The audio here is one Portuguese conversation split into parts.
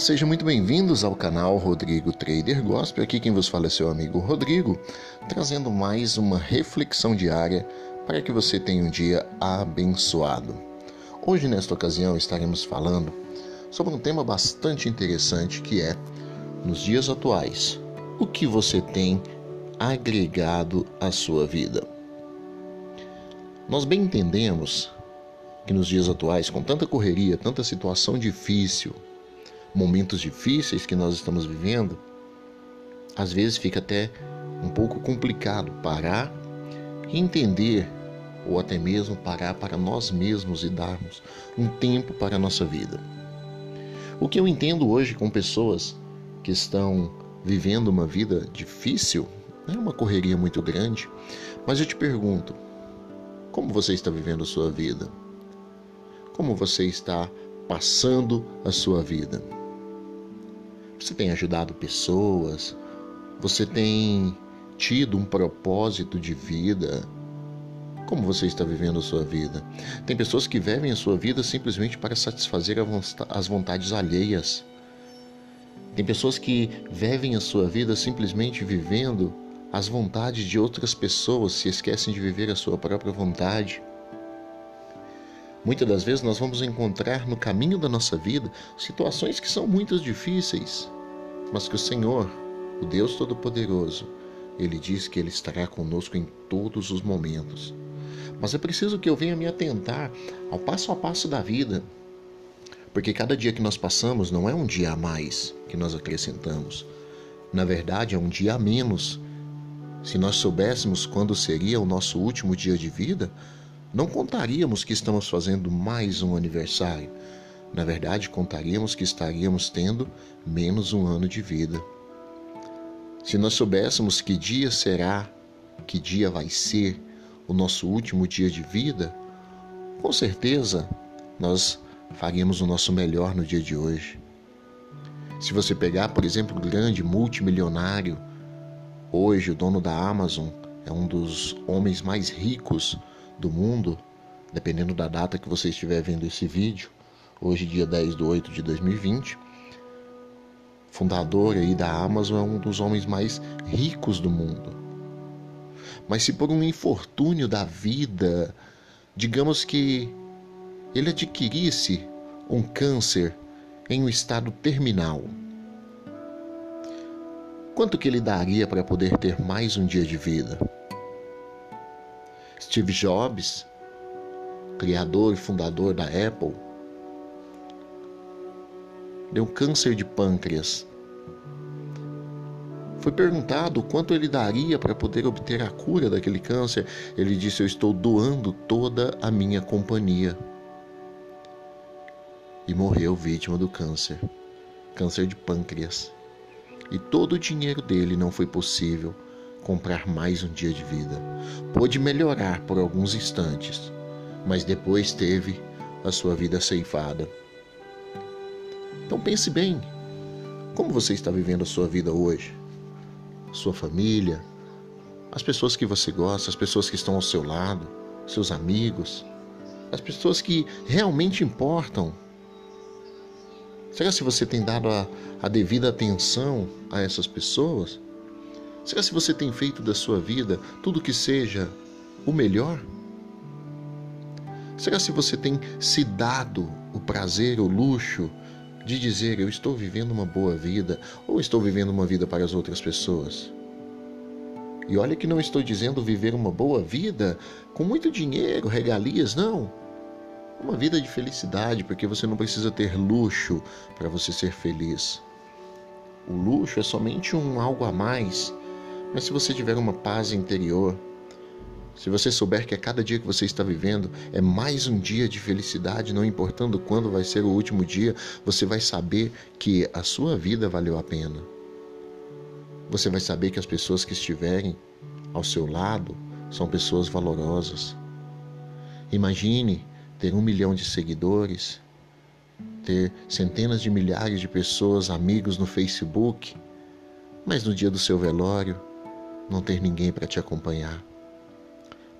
Sejam muito bem-vindos ao canal Rodrigo Trader Gospel. Aqui quem vos fala é seu amigo Rodrigo, trazendo mais uma reflexão diária para que você tenha um dia abençoado. Hoje, nesta ocasião, estaremos falando sobre um tema bastante interessante que é, nos dias atuais, o que você tem agregado à sua vida. Nós bem entendemos que nos dias atuais, com tanta correria, tanta situação difícil, momentos difíceis que nós estamos vivendo, às vezes fica até um pouco complicado parar e entender, ou até mesmo parar para nós mesmos e darmos um tempo para a nossa vida. O que eu entendo hoje com pessoas que estão vivendo uma vida difícil, é uma correria muito grande, mas eu te pergunto, como você está vivendo a sua vida? Como você está passando a sua vida? Você tem ajudado pessoas? Você tem tido um propósito de vida? Como você está vivendo a sua vida? Tem pessoas que vivem a sua vida simplesmente para satisfazer as vontades alheias. Tem pessoas que vivem a sua vida simplesmente vivendo as vontades de outras pessoas, se esquecem de viver a sua própria vontade. Muitas das vezes nós vamos encontrar no caminho da nossa vida situações que são muito difíceis, mas que o Senhor, o Deus Todo-Poderoso, ele diz que ele estará conosco em todos os momentos. Mas é preciso que eu venha me atentar ao passo a passo da vida, porque cada dia que nós passamos não é um dia a mais que nós acrescentamos. Na verdade, é um dia a menos. Se nós soubéssemos quando seria o nosso último dia de vida, não contaríamos que estamos fazendo mais um aniversário. Na verdade, contaríamos que estaríamos tendo menos um ano de vida. Se nós soubéssemos que dia será, que dia vai ser o nosso último dia de vida, com certeza nós faríamos o nosso melhor no dia de hoje. Se você pegar, por exemplo, o grande multimilionário, hoje o dono da Amazon é um dos homens mais ricos do mundo, dependendo da data que você estiver vendo esse vídeo, hoje dia 10 de 8 de 2020, fundador aí da Amazon, é um dos homens mais ricos do mundo. Mas se por um infortúnio da vida, digamos que ele adquirisse um câncer em um estado terminal, quanto que ele daria para poder ter mais um dia de vida? Steve Jobs, criador e fundador da Apple, deu câncer de pâncreas. Foi perguntado quanto ele daria para poder obter a cura daquele câncer. Ele disse: Eu estou doando toda a minha companhia. E morreu vítima do câncer câncer de pâncreas. E todo o dinheiro dele não foi possível comprar mais um dia de vida. Pôde melhorar por alguns instantes, mas depois teve a sua vida ceifada. Então pense bem: como você está vivendo a sua vida hoje? Sua família, as pessoas que você gosta, as pessoas que estão ao seu lado, seus amigos, as pessoas que realmente importam. Será se você tem dado a, a devida atenção a essas pessoas? Será se você tem feito da sua vida tudo que seja o melhor? Será se você tem se dado o prazer, o luxo de dizer eu estou vivendo uma boa vida ou estou vivendo uma vida para as outras pessoas? E olha que não estou dizendo viver uma boa vida com muito dinheiro, regalias, não. Uma vida de felicidade, porque você não precisa ter luxo para você ser feliz. O luxo é somente um algo a mais mas se você tiver uma paz interior, se você souber que a cada dia que você está vivendo é mais um dia de felicidade, não importando quando vai ser o último dia, você vai saber que a sua vida valeu a pena. Você vai saber que as pessoas que estiverem ao seu lado são pessoas valorosas. Imagine ter um milhão de seguidores, ter centenas de milhares de pessoas, amigos no Facebook, mas no dia do seu velório, não ter ninguém para te acompanhar.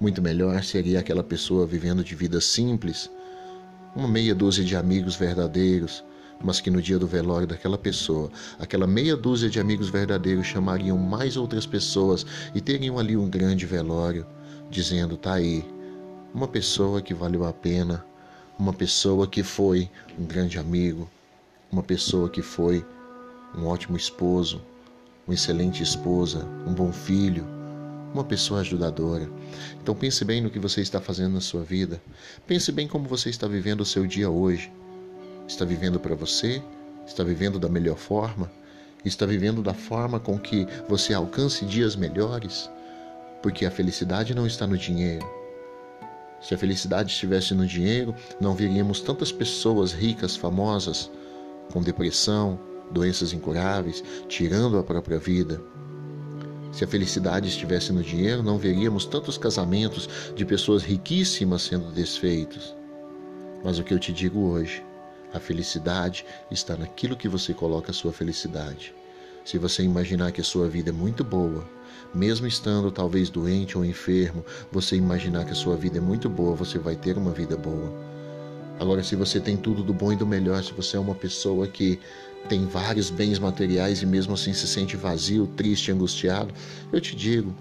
Muito melhor seria aquela pessoa vivendo de vida simples, uma meia dúzia de amigos verdadeiros, mas que no dia do velório daquela pessoa, aquela meia dúzia de amigos verdadeiros chamariam mais outras pessoas e teriam ali um grande velório, dizendo: tá aí, uma pessoa que valeu a pena, uma pessoa que foi um grande amigo, uma pessoa que foi um ótimo esposo, uma excelente esposa, um bom filho, uma pessoa ajudadora. Então pense bem no que você está fazendo na sua vida. Pense bem como você está vivendo o seu dia hoje. Está vivendo para você? Está vivendo da melhor forma? Está vivendo da forma com que você alcance dias melhores? Porque a felicidade não está no dinheiro. Se a felicidade estivesse no dinheiro, não veríamos tantas pessoas ricas, famosas, com depressão, doenças incuráveis, tirando a própria vida. Se a felicidade estivesse no dinheiro, não veríamos tantos casamentos de pessoas riquíssimas sendo desfeitos. Mas o que eu te digo hoje a felicidade está naquilo que você coloca a sua felicidade. Se você imaginar que a sua vida é muito boa, mesmo estando talvez doente ou enfermo, você imaginar que a sua vida é muito boa, você vai ter uma vida boa. Agora, se você tem tudo do bom e do melhor, se você é uma pessoa que tem vários bens materiais e mesmo assim se sente vazio, triste, angustiado, eu te digo,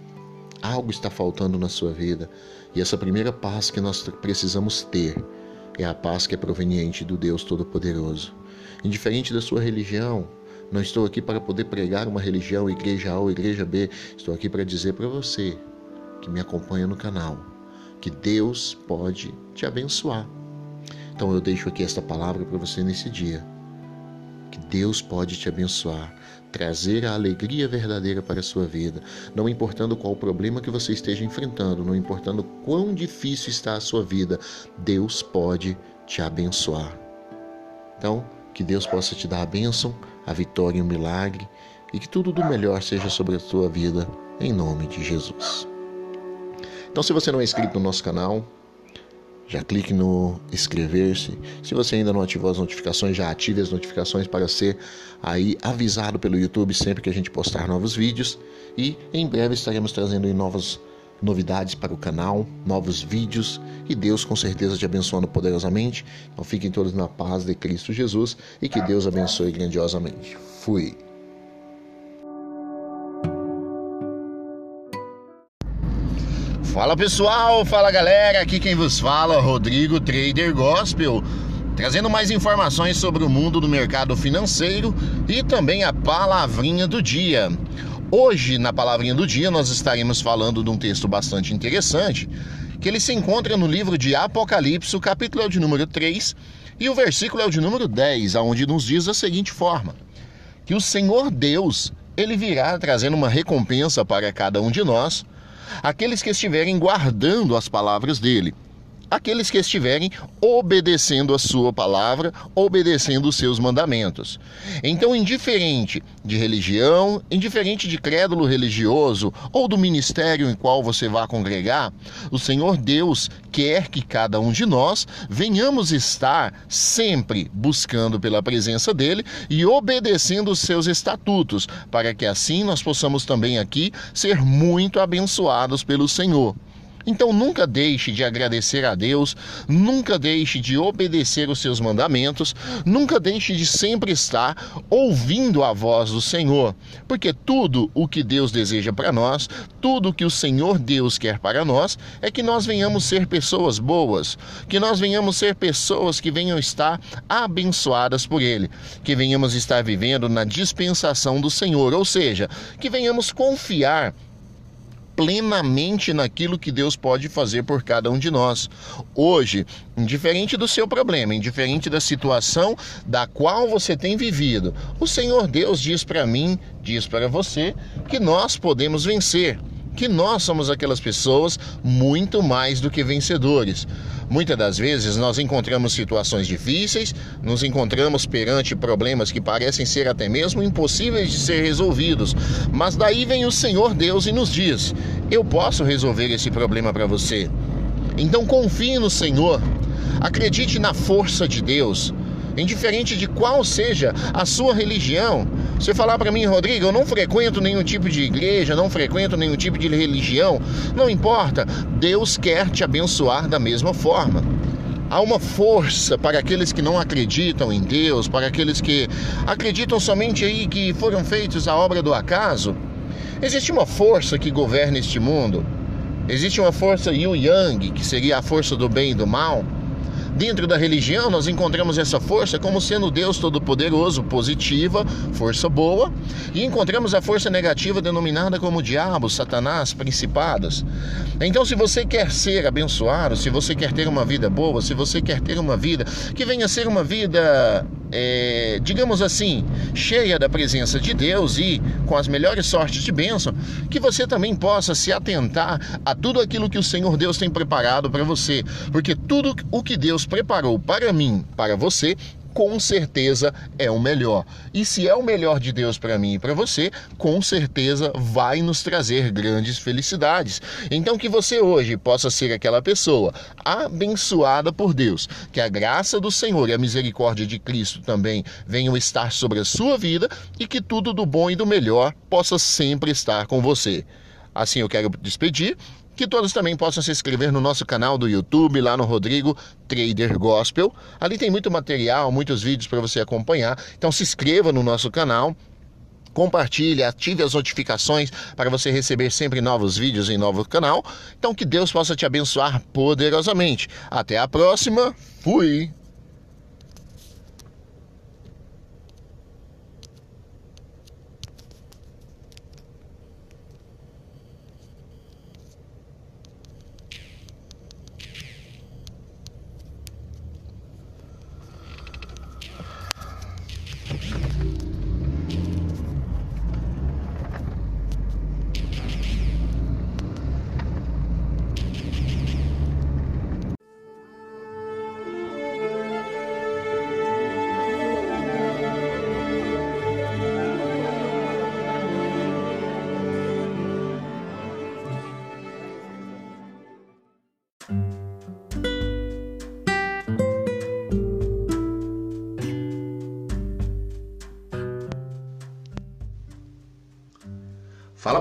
algo está faltando na sua vida. E essa primeira paz que nós precisamos ter é a paz que é proveniente do Deus Todo-Poderoso. Indiferente da sua religião, não estou aqui para poder pregar uma religião, igreja A ou igreja B. Estou aqui para dizer para você que me acompanha no canal que Deus pode te abençoar. Então eu deixo aqui esta palavra para você nesse dia. Deus pode te abençoar trazer a alegria verdadeira para a sua vida, não importando qual problema que você esteja enfrentando, não importando quão difícil está a sua vida, Deus pode te abençoar. Então, que Deus possa te dar a bênção, a vitória e o milagre, e que tudo do melhor seja sobre a sua vida, em nome de Jesus. Então, se você não é inscrito no nosso canal, já clique no inscrever-se. Se você ainda não ativou as notificações, já ative as notificações para ser aí avisado pelo YouTube sempre que a gente postar novos vídeos. E em breve estaremos trazendo novas novidades para o canal, novos vídeos e Deus com certeza te abençoando poderosamente. Então fiquem todos na paz de Cristo Jesus e que Deus abençoe grandiosamente. Fui. Fala pessoal, fala galera, aqui quem vos fala, Rodrigo Trader Gospel, trazendo mais informações sobre o mundo do mercado financeiro e também a palavrinha do dia. Hoje, na palavrinha do dia, nós estaremos falando de um texto bastante interessante, que ele se encontra no livro de Apocalipse, o capítulo é de número 3 e o versículo é o de número 10, aonde nos diz da seguinte forma: que o Senhor Deus, ele virá trazendo uma recompensa para cada um de nós aqueles que estiverem guardando as palavras dele aqueles que estiverem obedecendo a sua palavra, obedecendo os seus mandamentos. Então, indiferente de religião, indiferente de crédulo religioso ou do ministério em qual você vá congregar, o Senhor Deus quer que cada um de nós venhamos estar sempre buscando pela presença dele e obedecendo os seus estatutos, para que assim nós possamos também aqui ser muito abençoados pelo Senhor. Então nunca deixe de agradecer a Deus, nunca deixe de obedecer os seus mandamentos, nunca deixe de sempre estar ouvindo a voz do Senhor, porque tudo o que Deus deseja para nós, tudo o que o Senhor Deus quer para nós, é que nós venhamos ser pessoas boas, que nós venhamos ser pessoas que venham estar abençoadas por Ele, que venhamos estar vivendo na dispensação do Senhor, ou seja, que venhamos confiar plenamente naquilo que Deus pode fazer por cada um de nós. Hoje, indiferente do seu problema, indiferente da situação da qual você tem vivido, o Senhor Deus diz para mim, diz para você, que nós podemos vencer que nós somos aquelas pessoas muito mais do que vencedores. Muitas das vezes nós encontramos situações difíceis, nos encontramos perante problemas que parecem ser até mesmo impossíveis de ser resolvidos, mas daí vem o Senhor Deus e nos diz: Eu posso resolver esse problema para você. Então confie no Senhor, acredite na força de Deus indiferente de qual seja a sua religião. Você falar para mim, Rodrigo, eu não frequento nenhum tipo de igreja, não frequento nenhum tipo de religião, não importa, Deus quer te abençoar da mesma forma. Há uma força para aqueles que não acreditam em Deus, para aqueles que acreditam somente aí que foram feitos a obra do acaso. Existe uma força que governa este mundo. Existe uma força Yu Yang, que seria a força do bem e do mal. Dentro da religião, nós encontramos essa força como sendo Deus Todo-Poderoso, positiva, força boa, e encontramos a força negativa denominada como diabo, Satanás, principados. Então, se você quer ser abençoado, se você quer ter uma vida boa, se você quer ter uma vida que venha a ser uma vida é, digamos assim, cheia da presença de Deus e com as melhores sortes de bênção, que você também possa se atentar a tudo aquilo que o Senhor Deus tem preparado para você, porque tudo o que Deus preparou para mim, para você, com certeza é o melhor. E se é o melhor de Deus para mim e para você, com certeza vai nos trazer grandes felicidades. Então que você hoje possa ser aquela pessoa abençoada por Deus, que a graça do Senhor e a misericórdia de Cristo também venham estar sobre a sua vida e que tudo do bom e do melhor possa sempre estar com você. Assim eu quero despedir que todos também possam se inscrever no nosso canal do YouTube, lá no Rodrigo Trader Gospel. Ali tem muito material, muitos vídeos para você acompanhar. Então se inscreva no nosso canal, compartilhe, ative as notificações para você receber sempre novos vídeos em novo canal. Então que Deus possa te abençoar poderosamente. Até a próxima. Fui.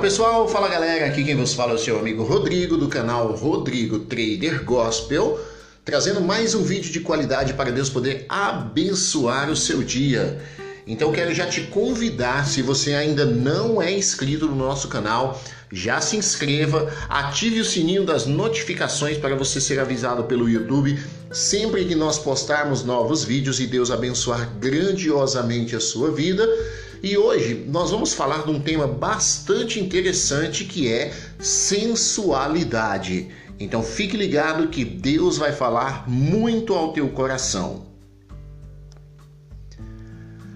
Pessoal, fala galera, aqui quem vos fala é o seu amigo Rodrigo do canal Rodrigo Trader Gospel, trazendo mais um vídeo de qualidade para Deus poder abençoar o seu dia. Então quero já te convidar, se você ainda não é inscrito no nosso canal, já se inscreva, ative o sininho das notificações para você ser avisado pelo YouTube sempre que nós postarmos novos vídeos e Deus abençoar grandiosamente a sua vida. E hoje nós vamos falar de um tema bastante interessante que é sensualidade. Então fique ligado que Deus vai falar muito ao teu coração.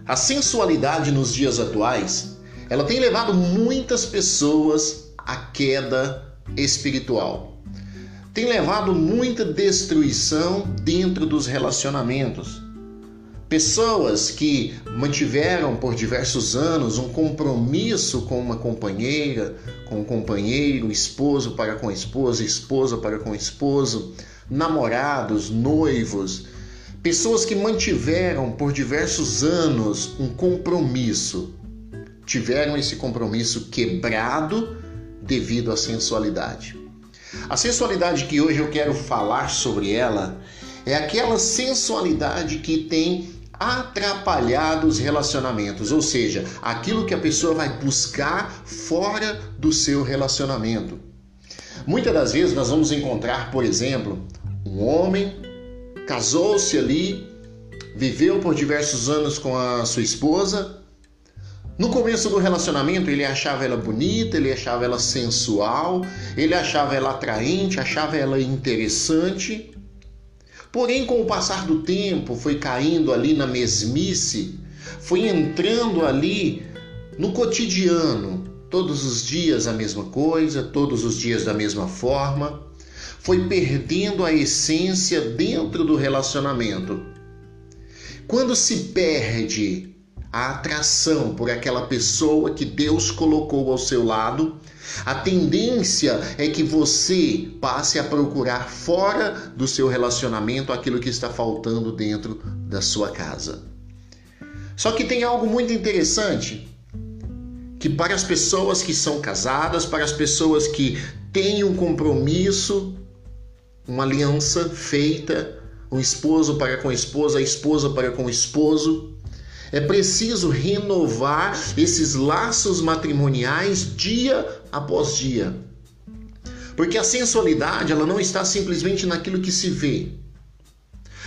A sensualidade nos dias atuais, ela tem levado muitas pessoas à queda espiritual. Tem levado muita destruição dentro dos relacionamentos. Pessoas que mantiveram por diversos anos um compromisso com uma companheira, com um companheiro, esposo para com esposa, esposa para com esposo, namorados, noivos, pessoas que mantiveram por diversos anos um compromisso, tiveram esse compromisso quebrado devido à sensualidade. A sensualidade que hoje eu quero falar sobre ela é aquela sensualidade que tem atrapalhar os relacionamentos, ou seja, aquilo que a pessoa vai buscar fora do seu relacionamento. Muitas das vezes nós vamos encontrar, por exemplo, um homem casou-se ali, viveu por diversos anos com a sua esposa. No começo do relacionamento, ele achava ela bonita, ele achava ela sensual, ele achava ela atraente, achava ela interessante. Porém, com o passar do tempo, foi caindo ali na mesmice, foi entrando ali no cotidiano, todos os dias a mesma coisa, todos os dias da mesma forma, foi perdendo a essência dentro do relacionamento. Quando se perde a atração por aquela pessoa que Deus colocou ao seu lado, a tendência é que você passe a procurar fora do seu relacionamento aquilo que está faltando dentro da sua casa. Só que tem algo muito interessante que para as pessoas que são casadas, para as pessoas que têm um compromisso, uma aliança feita, o esposo para com a esposa, a esposa para com o esposo. É preciso renovar esses laços matrimoniais dia após dia. Porque a sensualidade, ela não está simplesmente naquilo que se vê.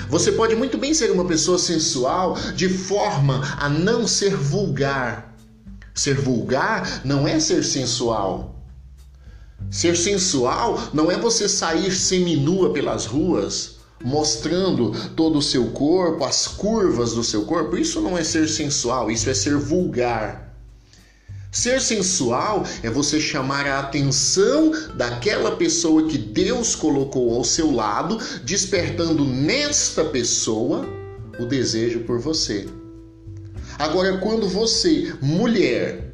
Você pode muito bem ser uma pessoa sensual de forma a não ser vulgar. Ser vulgar não é ser sensual. Ser sensual não é você sair seminua pelas ruas, mostrando todo o seu corpo, as curvas do seu corpo. Isso não é ser sensual, isso é ser vulgar. Ser sensual é você chamar a atenção daquela pessoa que Deus colocou ao seu lado, despertando nesta pessoa o desejo por você. Agora, quando você, mulher,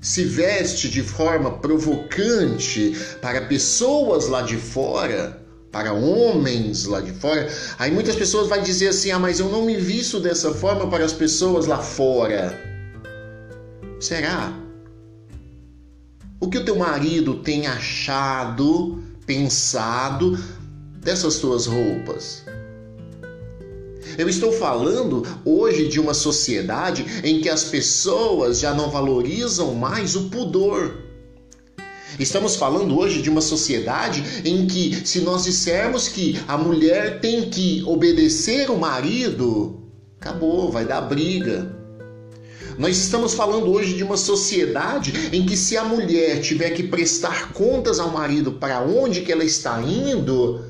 se veste de forma provocante para pessoas lá de fora, para homens lá de fora, aí muitas pessoas vão dizer assim: ah, mas eu não me visto dessa forma para as pessoas lá fora. Será? O que o teu marido tem achado, pensado dessas tuas roupas? Eu estou falando hoje de uma sociedade em que as pessoas já não valorizam mais o pudor. Estamos falando hoje de uma sociedade em que, se nós dissermos que a mulher tem que obedecer o marido, acabou, vai dar briga. Nós estamos falando hoje de uma sociedade em que se a mulher tiver que prestar contas ao marido para onde que ela está indo,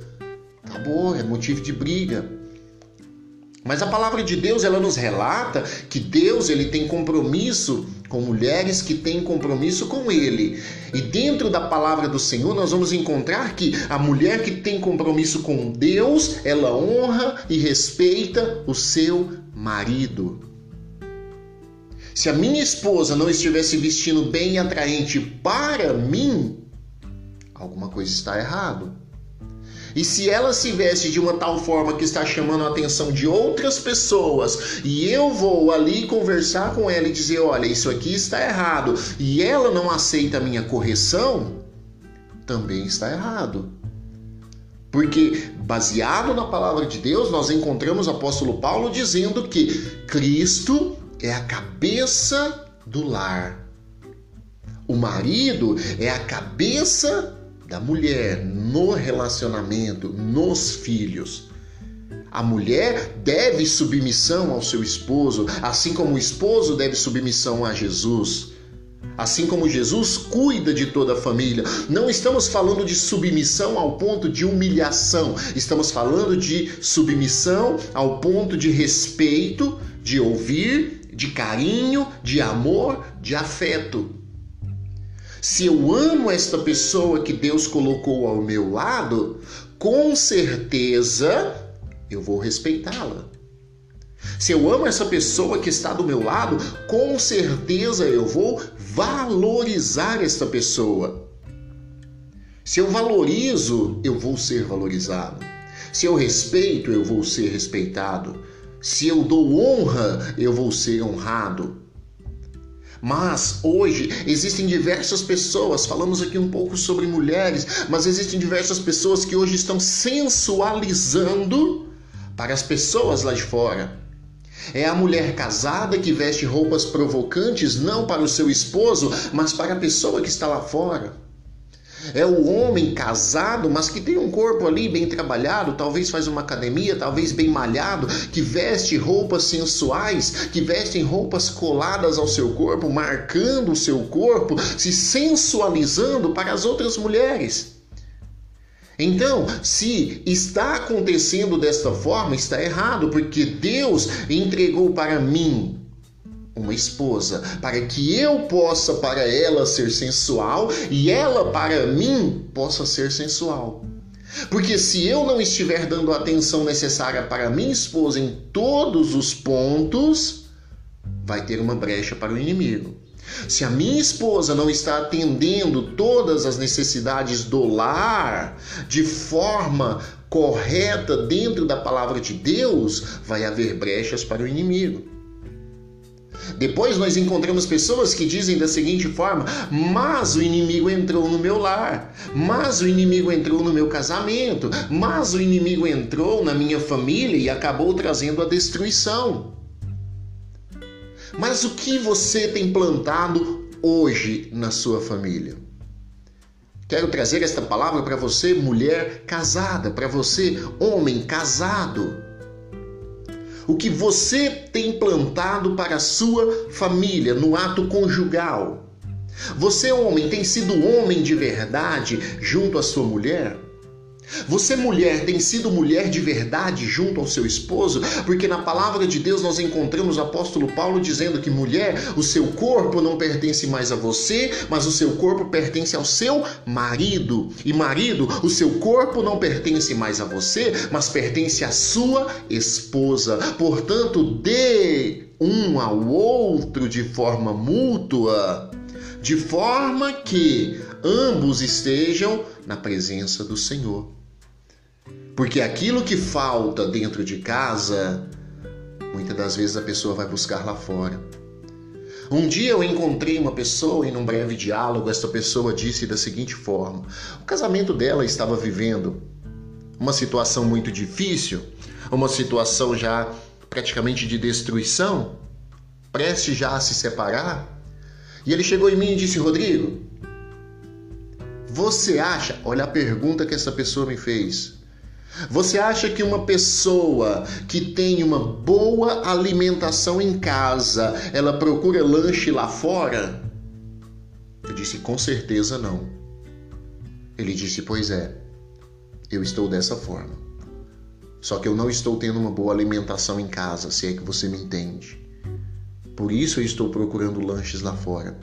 acabou, é motivo de briga. Mas a palavra de Deus, ela nos relata que Deus, ele tem compromisso com mulheres que têm compromisso com ele. E dentro da palavra do Senhor, nós vamos encontrar que a mulher que tem compromisso com Deus, ela honra e respeita o seu marido. Se a minha esposa não estivesse vestindo bem e atraente para mim, alguma coisa está errado. E se ela se veste de uma tal forma que está chamando a atenção de outras pessoas, e eu vou ali conversar com ela e dizer: olha, isso aqui está errado, e ela não aceita a minha correção, também está errado. Porque, baseado na palavra de Deus, nós encontramos o apóstolo Paulo dizendo que Cristo é a cabeça do lar. O marido é a cabeça da mulher no relacionamento, nos filhos. A mulher deve submissão ao seu esposo, assim como o esposo deve submissão a Jesus. Assim como Jesus cuida de toda a família. Não estamos falando de submissão ao ponto de humilhação, estamos falando de submissão ao ponto de respeito, de ouvir de carinho, de amor, de afeto. Se eu amo esta pessoa que Deus colocou ao meu lado, com certeza eu vou respeitá-la. Se eu amo essa pessoa que está do meu lado, com certeza eu vou valorizar esta pessoa. Se eu valorizo, eu vou ser valorizado. Se eu respeito, eu vou ser respeitado. Se eu dou honra, eu vou ser honrado. Mas hoje existem diversas pessoas, falamos aqui um pouco sobre mulheres, mas existem diversas pessoas que hoje estão sensualizando para as pessoas lá de fora. É a mulher casada que veste roupas provocantes não para o seu esposo, mas para a pessoa que está lá fora. É o homem casado, mas que tem um corpo ali bem trabalhado, talvez faz uma academia, talvez bem malhado, que veste roupas sensuais, que vestem roupas coladas ao seu corpo, marcando o seu corpo, se sensualizando para as outras mulheres. Então, se está acontecendo desta forma, está errado, porque Deus entregou para mim uma esposa, para que eu possa para ela ser sensual e ela para mim possa ser sensual. Porque se eu não estiver dando a atenção necessária para minha esposa em todos os pontos, vai ter uma brecha para o inimigo. Se a minha esposa não está atendendo todas as necessidades do lar de forma correta dentro da palavra de Deus, vai haver brechas para o inimigo. Depois nós encontramos pessoas que dizem da seguinte forma: Mas o inimigo entrou no meu lar, mas o inimigo entrou no meu casamento, mas o inimigo entrou na minha família e acabou trazendo a destruição. Mas o que você tem plantado hoje na sua família? Quero trazer esta palavra para você, mulher casada, para você, homem casado o que você tem plantado para a sua família no ato conjugal. Você, homem, tem sido homem de verdade junto à sua mulher? Você, mulher, tem sido mulher de verdade junto ao seu esposo? Porque na palavra de Deus nós encontramos o apóstolo Paulo dizendo que mulher, o seu corpo não pertence mais a você, mas o seu corpo pertence ao seu marido. E marido, o seu corpo não pertence mais a você, mas pertence à sua esposa. Portanto, dê um ao outro de forma mútua, de forma que ambos estejam na presença do Senhor. Porque aquilo que falta dentro de casa, muitas das vezes a pessoa vai buscar lá fora. Um dia eu encontrei uma pessoa e num breve diálogo essa pessoa disse da seguinte forma: o casamento dela estava vivendo uma situação muito difícil, uma situação já praticamente de destruição, prestes já a se separar. E ele chegou em mim e disse: Rodrigo, você acha? Olha a pergunta que essa pessoa me fez. Você acha que uma pessoa que tem uma boa alimentação em casa, ela procura lanche lá fora? Eu disse: Com certeza não. Ele disse: Pois é, eu estou dessa forma. Só que eu não estou tendo uma boa alimentação em casa, se é que você me entende. Por isso eu estou procurando lanches lá fora.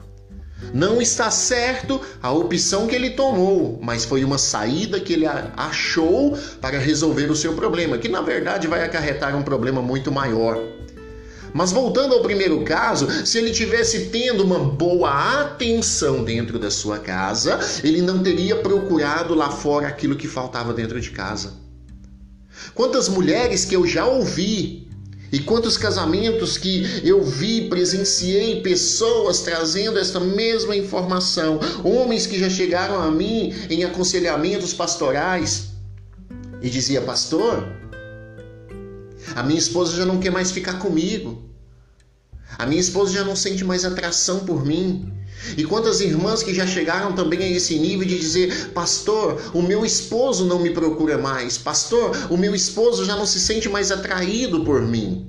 Não está certo a opção que ele tomou, mas foi uma saída que ele achou para resolver o seu problema, que na verdade vai acarretar um problema muito maior. Mas voltando ao primeiro caso, se ele tivesse tendo uma boa atenção dentro da sua casa, ele não teria procurado lá fora aquilo que faltava dentro de casa. Quantas mulheres que eu já ouvi e quantos casamentos que eu vi, presenciei pessoas trazendo esta mesma informação, homens que já chegaram a mim em aconselhamentos pastorais e dizia: "Pastor, a minha esposa já não quer mais ficar comigo. A minha esposa já não sente mais atração por mim. E quantas irmãs que já chegaram também a esse nível de dizer: Pastor, o meu esposo não me procura mais. Pastor, o meu esposo já não se sente mais atraído por mim.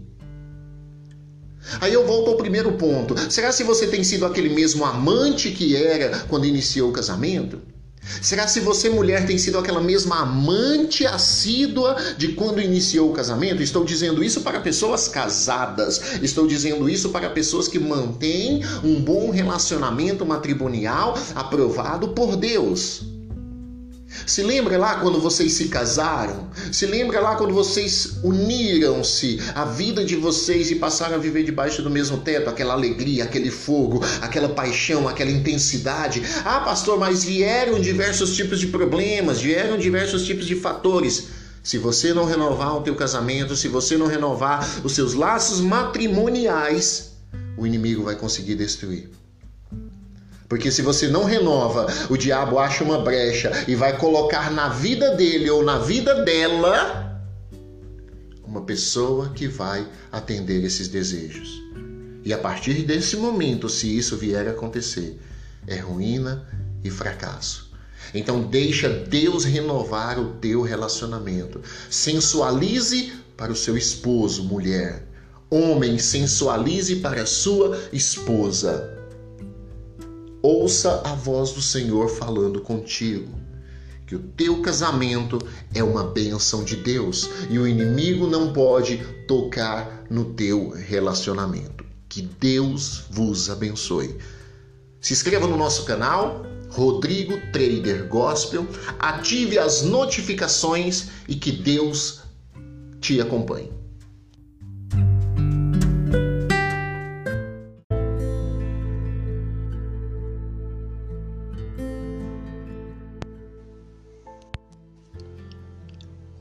Aí eu volto ao primeiro ponto. Será se você tem sido aquele mesmo amante que era quando iniciou o casamento? Será se você, mulher, tem sido aquela mesma amante assídua de quando iniciou o casamento? Estou dizendo isso para pessoas casadas. Estou dizendo isso para pessoas que mantêm um bom relacionamento matrimonial aprovado por Deus. Se lembra lá quando vocês se casaram? Se lembra lá quando vocês uniram-se a vida de vocês e passaram a viver debaixo do mesmo teto? Aquela alegria, aquele fogo, aquela paixão, aquela intensidade. Ah, pastor, mas vieram diversos tipos de problemas, vieram diversos tipos de fatores. Se você não renovar o teu casamento, se você não renovar os seus laços matrimoniais, o inimigo vai conseguir destruir. Porque se você não renova, o diabo acha uma brecha e vai colocar na vida dele ou na vida dela uma pessoa que vai atender esses desejos. E a partir desse momento, se isso vier a acontecer, é ruína e fracasso. Então deixa Deus renovar o teu relacionamento. Sensualize para o seu esposo, mulher. Homem, sensualize para a sua esposa. Ouça a voz do Senhor falando contigo. Que o teu casamento é uma bênção de Deus e o inimigo não pode tocar no teu relacionamento. Que Deus vos abençoe. Se inscreva no nosso canal, Rodrigo Trader Gospel, ative as notificações e que Deus te acompanhe.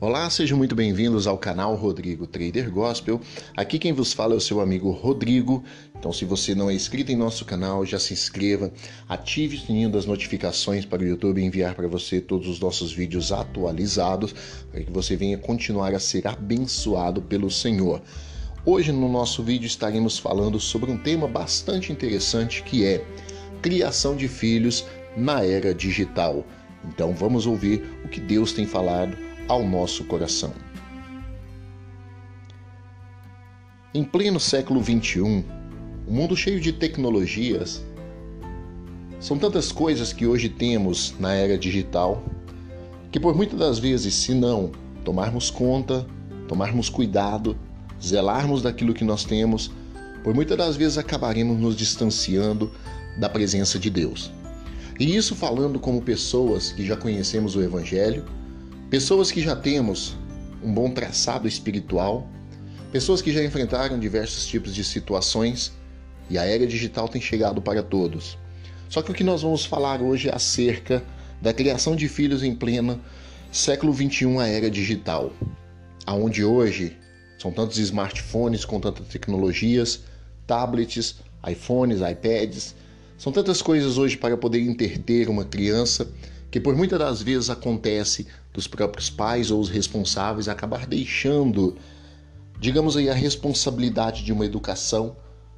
Olá, sejam muito bem-vindos ao canal Rodrigo Trader Gospel. Aqui quem vos fala é o seu amigo Rodrigo. Então, se você não é inscrito em nosso canal, já se inscreva, ative o sininho das notificações para o YouTube enviar para você todos os nossos vídeos atualizados, para que você venha continuar a ser abençoado pelo Senhor. Hoje no nosso vídeo estaremos falando sobre um tema bastante interessante que é criação de filhos na era digital. Então vamos ouvir o que Deus tem falado ao nosso coração. Em pleno século XXI, um mundo cheio de tecnologias, são tantas coisas que hoje temos na era digital que, por muitas das vezes, se não tomarmos conta, tomarmos cuidado, zelarmos daquilo que nós temos, por muitas das vezes acabaremos nos distanciando da presença de Deus. E isso falando como pessoas que já conhecemos o Evangelho Pessoas que já temos um bom traçado espiritual, pessoas que já enfrentaram diversos tipos de situações e a era digital tem chegado para todos. Só que o que nós vamos falar hoje é acerca da criação de filhos em plena século 21, a era digital, aonde hoje são tantos smartphones com tantas tecnologias, tablets, iPhones, iPads, são tantas coisas hoje para poder interter uma criança que por muitas das vezes acontece dos próprios pais ou os responsáveis acabar deixando, digamos aí, a responsabilidade de uma educação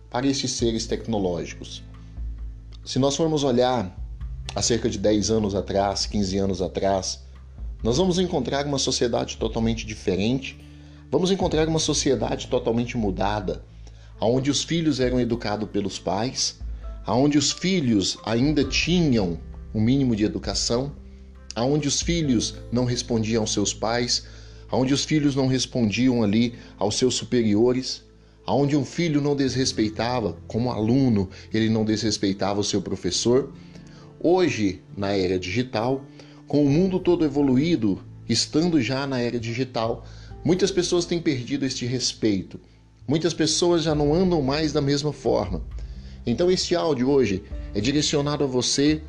para esses seres tecnológicos. Se nós formos olhar há cerca de 10 anos atrás, 15 anos atrás, nós vamos encontrar uma sociedade totalmente diferente, vamos encontrar uma sociedade totalmente mudada, onde os filhos eram educados pelos pais, onde os filhos ainda tinham um mínimo de educação, aonde os filhos não respondiam aos seus pais, aonde os filhos não respondiam ali aos seus superiores, aonde um filho não desrespeitava, como aluno, ele não desrespeitava o seu professor. Hoje, na era digital, com o mundo todo evoluído, estando já na era digital, muitas pessoas têm perdido este respeito. Muitas pessoas já não andam mais da mesma forma. Então, este áudio hoje é direcionado a você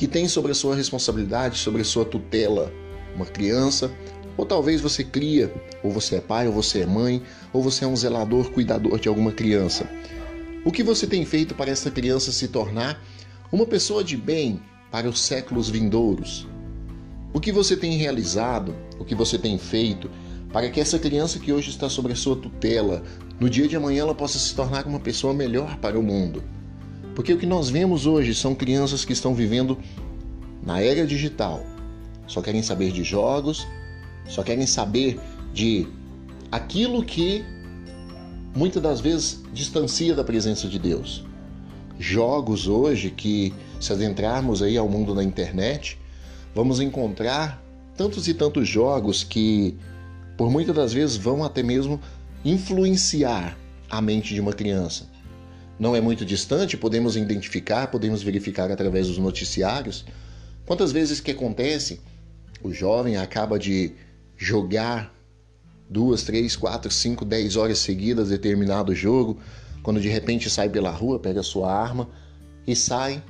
que tem sobre a sua responsabilidade, sobre a sua tutela, uma criança, ou talvez você cria, ou você é pai, ou você é mãe, ou você é um zelador, cuidador de alguma criança. O que você tem feito para essa criança se tornar uma pessoa de bem para os séculos vindouros? O que você tem realizado, o que você tem feito para que essa criança que hoje está sob a sua tutela, no dia de amanhã ela possa se tornar uma pessoa melhor para o mundo? Porque o que nós vemos hoje são crianças que estão vivendo na era digital. Só querem saber de jogos, só querem saber de aquilo que muitas das vezes distancia da presença de Deus. Jogos hoje que, se adentrarmos aí ao mundo da internet, vamos encontrar tantos e tantos jogos que, por muitas das vezes, vão até mesmo influenciar a mente de uma criança não é muito distante, podemos identificar, podemos verificar através dos noticiários. Quantas vezes que acontece, o jovem acaba de jogar duas, três, quatro, cinco, dez horas seguidas determinado jogo, quando de repente sai pela rua, pega sua arma e sai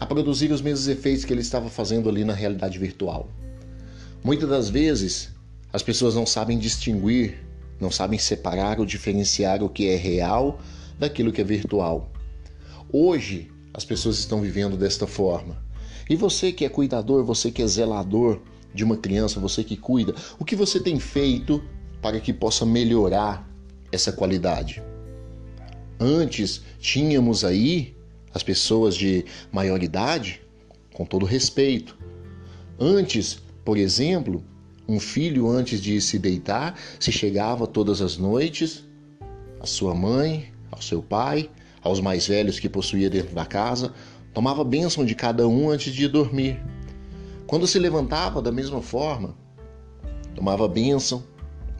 a produzir os mesmos efeitos que ele estava fazendo ali na realidade virtual. Muitas das vezes as pessoas não sabem distinguir, não sabem separar ou diferenciar o que é real daquilo que é virtual. Hoje, as pessoas estão vivendo desta forma. E você que é cuidador, você que é zelador de uma criança, você que cuida, o que você tem feito para que possa melhorar essa qualidade? Antes tínhamos aí as pessoas de maior idade, com todo respeito. Antes, por exemplo, um filho antes de se deitar, se chegava todas as noites, a sua mãe, ao seu pai, aos mais velhos que possuía dentro da casa, tomava bênção de cada um antes de dormir. Quando se levantava, da mesma forma, tomava bênção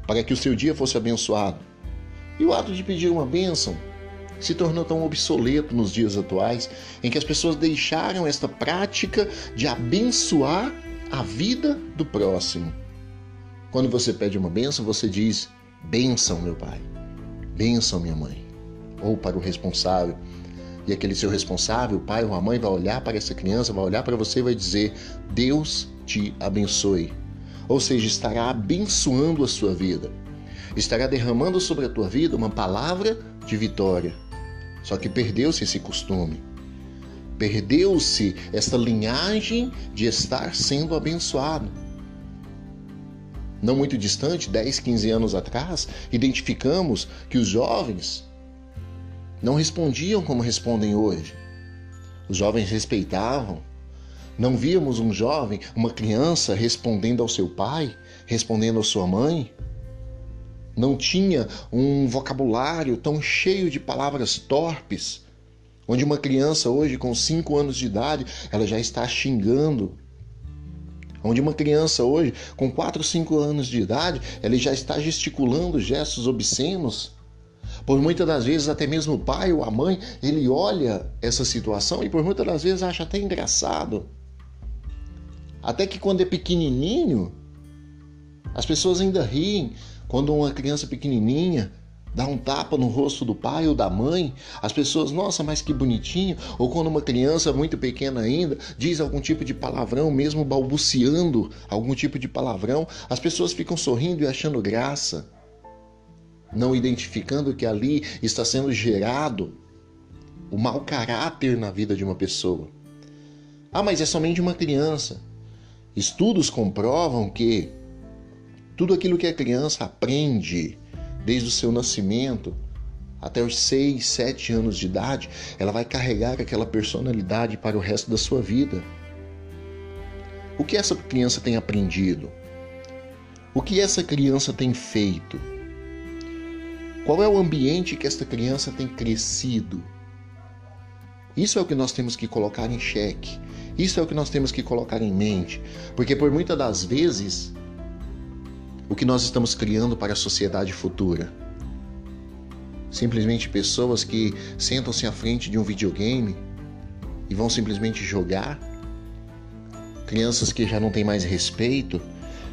para que o seu dia fosse abençoado. E o ato de pedir uma bênção se tornou tão obsoleto nos dias atuais, em que as pessoas deixaram esta prática de abençoar a vida do próximo. Quando você pede uma bênção, você diz: Bênção, meu pai. Bênção, minha mãe ou para o responsável. E aquele seu responsável, o pai ou a mãe, vai olhar para essa criança, vai olhar para você e vai dizer: Deus te abençoe. Ou seja, estará abençoando a sua vida. Estará derramando sobre a tua vida uma palavra de vitória. Só que perdeu-se esse costume. Perdeu-se essa linhagem de estar sendo abençoado. Não muito distante, 10, 15 anos atrás, identificamos que os jovens não respondiam como respondem hoje. Os jovens respeitavam. Não víamos um jovem, uma criança respondendo ao seu pai, respondendo à sua mãe. Não tinha um vocabulário tão cheio de palavras torpes, onde uma criança hoje com 5 anos de idade, ela já está xingando. Onde uma criança hoje com 4, 5 anos de idade, ela já está gesticulando gestos obscenos. Por muitas das vezes, até mesmo o pai ou a mãe, ele olha essa situação e por muitas das vezes acha até engraçado. Até que quando é pequenininho, as pessoas ainda riem. Quando uma criança pequenininha dá um tapa no rosto do pai ou da mãe, as pessoas, nossa, mas que bonitinho. Ou quando uma criança muito pequena ainda diz algum tipo de palavrão, mesmo balbuciando algum tipo de palavrão, as pessoas ficam sorrindo e achando graça não identificando que ali está sendo gerado o mau caráter na vida de uma pessoa. Ah, mas é somente uma criança. Estudos comprovam que tudo aquilo que a criança aprende desde o seu nascimento até os 6, 7 anos de idade, ela vai carregar aquela personalidade para o resto da sua vida. O que essa criança tem aprendido? O que essa criança tem feito? Qual é o ambiente que esta criança tem crescido? Isso é o que nós temos que colocar em xeque. Isso é o que nós temos que colocar em mente. Porque por muitas das vezes, o que nós estamos criando para a sociedade futura? Simplesmente pessoas que sentam-se à frente de um videogame e vão simplesmente jogar? Crianças que já não têm mais respeito,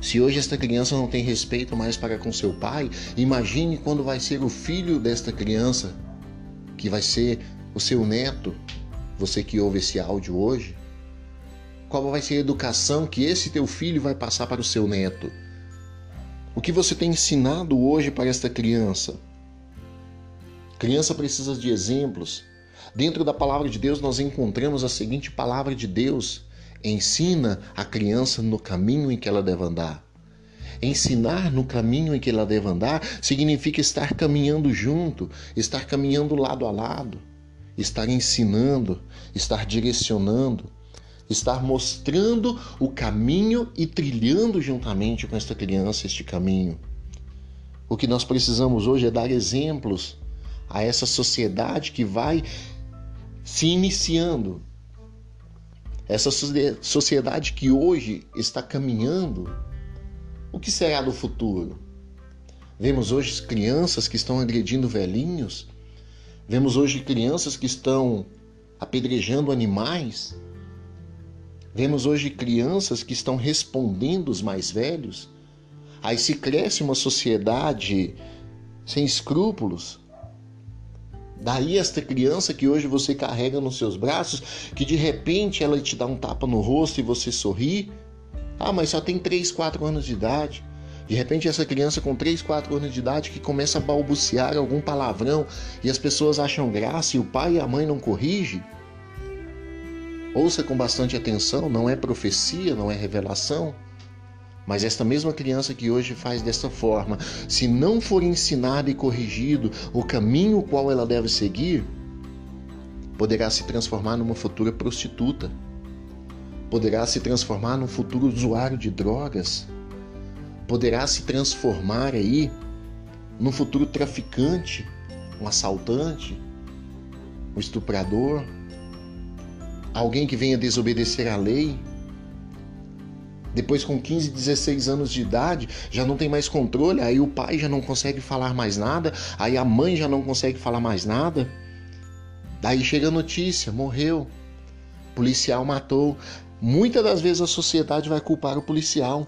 se hoje esta criança não tem respeito mais para com seu pai, imagine quando vai ser o filho desta criança, que vai ser o seu neto, você que ouve esse áudio hoje. Qual vai ser a educação que esse teu filho vai passar para o seu neto? O que você tem ensinado hoje para esta criança? Criança precisa de exemplos. Dentro da palavra de Deus nós encontramos a seguinte palavra de Deus Ensina a criança no caminho em que ela deve andar. Ensinar no caminho em que ela deve andar significa estar caminhando junto, estar caminhando lado a lado, estar ensinando, estar direcionando, estar mostrando o caminho e trilhando juntamente com esta criança este caminho. O que nós precisamos hoje é dar exemplos a essa sociedade que vai se iniciando, essa sociedade que hoje está caminhando, o que será do futuro? Vemos hoje crianças que estão agredindo velhinhos, vemos hoje crianças que estão apedrejando animais, vemos hoje crianças que estão respondendo os mais velhos. Aí se cresce uma sociedade sem escrúpulos, Daí esta criança que hoje você carrega nos seus braços, que de repente ela te dá um tapa no rosto e você sorri. Ah, mas só tem 3, 4 anos de idade. De repente essa criança com 3, 4 anos de idade que começa a balbuciar algum palavrão e as pessoas acham graça e o pai e a mãe não corrigem. Ouça com bastante atenção, não é profecia, não é revelação. Mas esta mesma criança que hoje faz desta forma, se não for ensinada e corrigido o caminho qual ela deve seguir, poderá se transformar numa futura prostituta, poderá se transformar num futuro usuário de drogas, poderá se transformar aí num futuro traficante, um assaltante, um estuprador, alguém que venha desobedecer à lei, depois, com 15, 16 anos de idade, já não tem mais controle, aí o pai já não consegue falar mais nada, aí a mãe já não consegue falar mais nada. Daí chega a notícia: morreu, policial matou. Muitas das vezes a sociedade vai culpar o policial.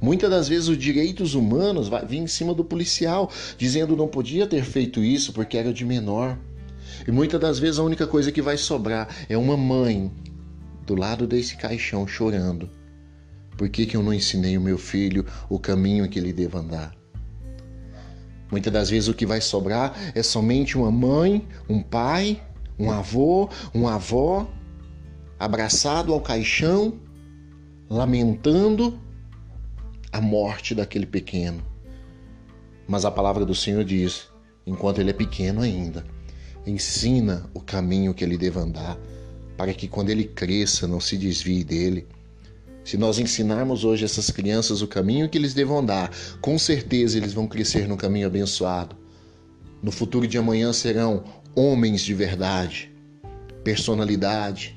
Muitas das vezes os direitos humanos vai vir em cima do policial, dizendo não podia ter feito isso porque era de menor. E muitas das vezes a única coisa que vai sobrar é uma mãe do lado desse caixão chorando Por que, que eu não ensinei o meu filho o caminho que ele deva andar? Muitas das vezes o que vai sobrar é somente uma mãe, um pai, um avô, uma avó abraçado ao caixão, lamentando a morte daquele pequeno. Mas a palavra do Senhor diz: enquanto ele é pequeno ainda, ensina o caminho que ele deve andar, para que quando ele cresça não se desvie dele. Se nós ensinarmos hoje essas crianças o caminho que eles devem andar, com certeza eles vão crescer no caminho abençoado. No futuro de amanhã serão homens de verdade, personalidade,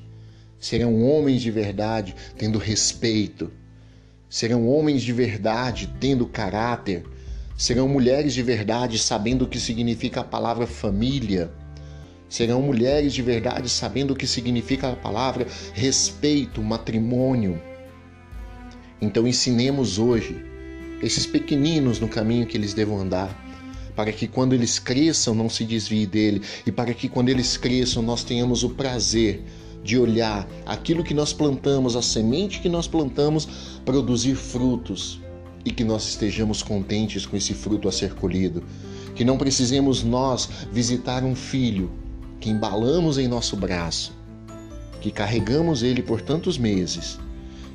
serão homens de verdade tendo respeito, serão homens de verdade tendo caráter, serão mulheres de verdade sabendo o que significa a palavra família Serão mulheres de verdade sabendo o que significa a palavra respeito, matrimônio. Então ensinemos hoje esses pequeninos no caminho que eles devam andar, para que quando eles cresçam não se desvie dele e para que quando eles cresçam nós tenhamos o prazer de olhar aquilo que nós plantamos, a semente que nós plantamos, produzir frutos e que nós estejamos contentes com esse fruto a ser colhido. Que não precisemos nós visitar um filho que embalamos em nosso braço, que carregamos ele por tantos meses,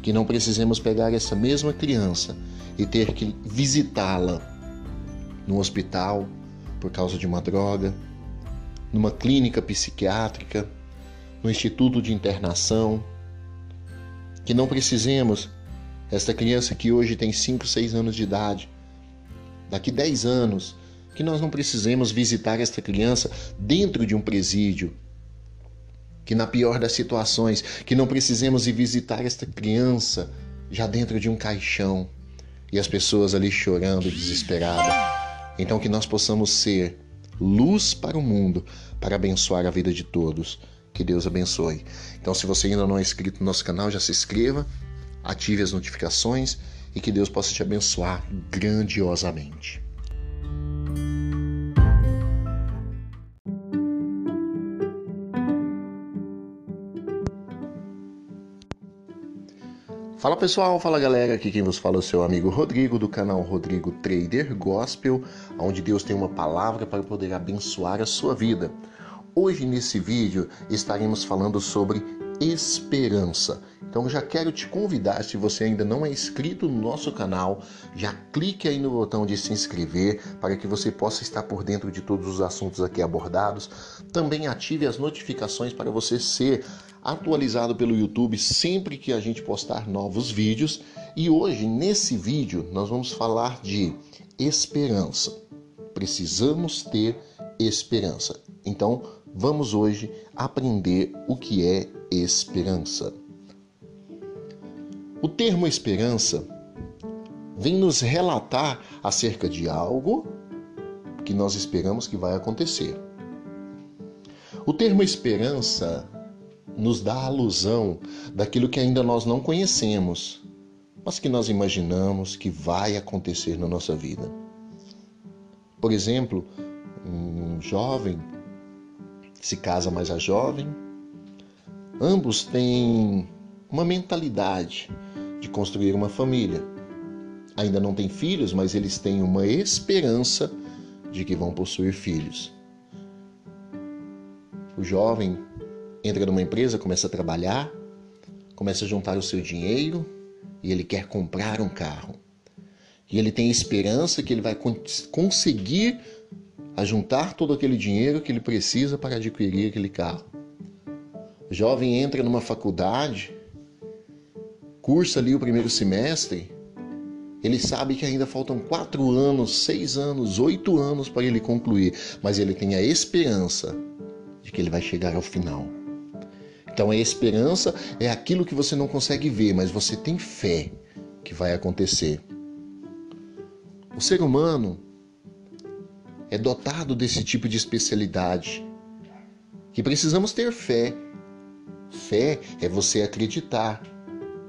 que não precisemos pegar essa mesma criança e ter que visitá-la no hospital por causa de uma droga, numa clínica psiquiátrica, no instituto de internação, que não precisemos esta criança que hoje tem 5, 6 anos de idade, daqui 10 anos que nós não precisemos visitar esta criança dentro de um presídio. Que na pior das situações, que não precisemos ir visitar esta criança já dentro de um caixão e as pessoas ali chorando desesperada. Então que nós possamos ser luz para o mundo, para abençoar a vida de todos. Que Deus abençoe. Então, se você ainda não é inscrito no nosso canal, já se inscreva, ative as notificações e que Deus possa te abençoar grandiosamente. Fala pessoal, fala galera, aqui quem vos fala é o seu amigo Rodrigo do canal Rodrigo Trader Gospel, onde Deus tem uma palavra para poder abençoar a sua vida. Hoje nesse vídeo estaremos falando sobre esperança. Então já quero te convidar, se você ainda não é inscrito no nosso canal, já clique aí no botão de se inscrever para que você possa estar por dentro de todos os assuntos aqui abordados. Também ative as notificações para você ser atualizado pelo YouTube sempre que a gente postar novos vídeos. E hoje, nesse vídeo, nós vamos falar de esperança. Precisamos ter esperança. Então, vamos hoje aprender o que é esperança. O termo esperança vem nos relatar acerca de algo que nós esperamos que vai acontecer. O termo esperança nos dá a alusão daquilo que ainda nós não conhecemos, mas que nós imaginamos que vai acontecer na nossa vida. Por exemplo, um jovem se casa mais a jovem, ambos têm uma mentalidade de construir uma família. Ainda não têm filhos, mas eles têm uma esperança de que vão possuir filhos. O jovem entra numa empresa, começa a trabalhar, começa a juntar o seu dinheiro e ele quer comprar um carro. E ele tem esperança que ele vai conseguir ajuntar todo aquele dinheiro que ele precisa para adquirir aquele carro. O jovem entra numa faculdade, cursa ali o primeiro semestre, ele sabe que ainda faltam quatro anos, seis anos, oito anos para ele concluir, mas ele tem a esperança de que ele vai chegar ao final. Então a esperança é aquilo que você não consegue ver, mas você tem fé que vai acontecer. O ser humano é dotado desse tipo de especialidade que precisamos ter fé. Fé é você acreditar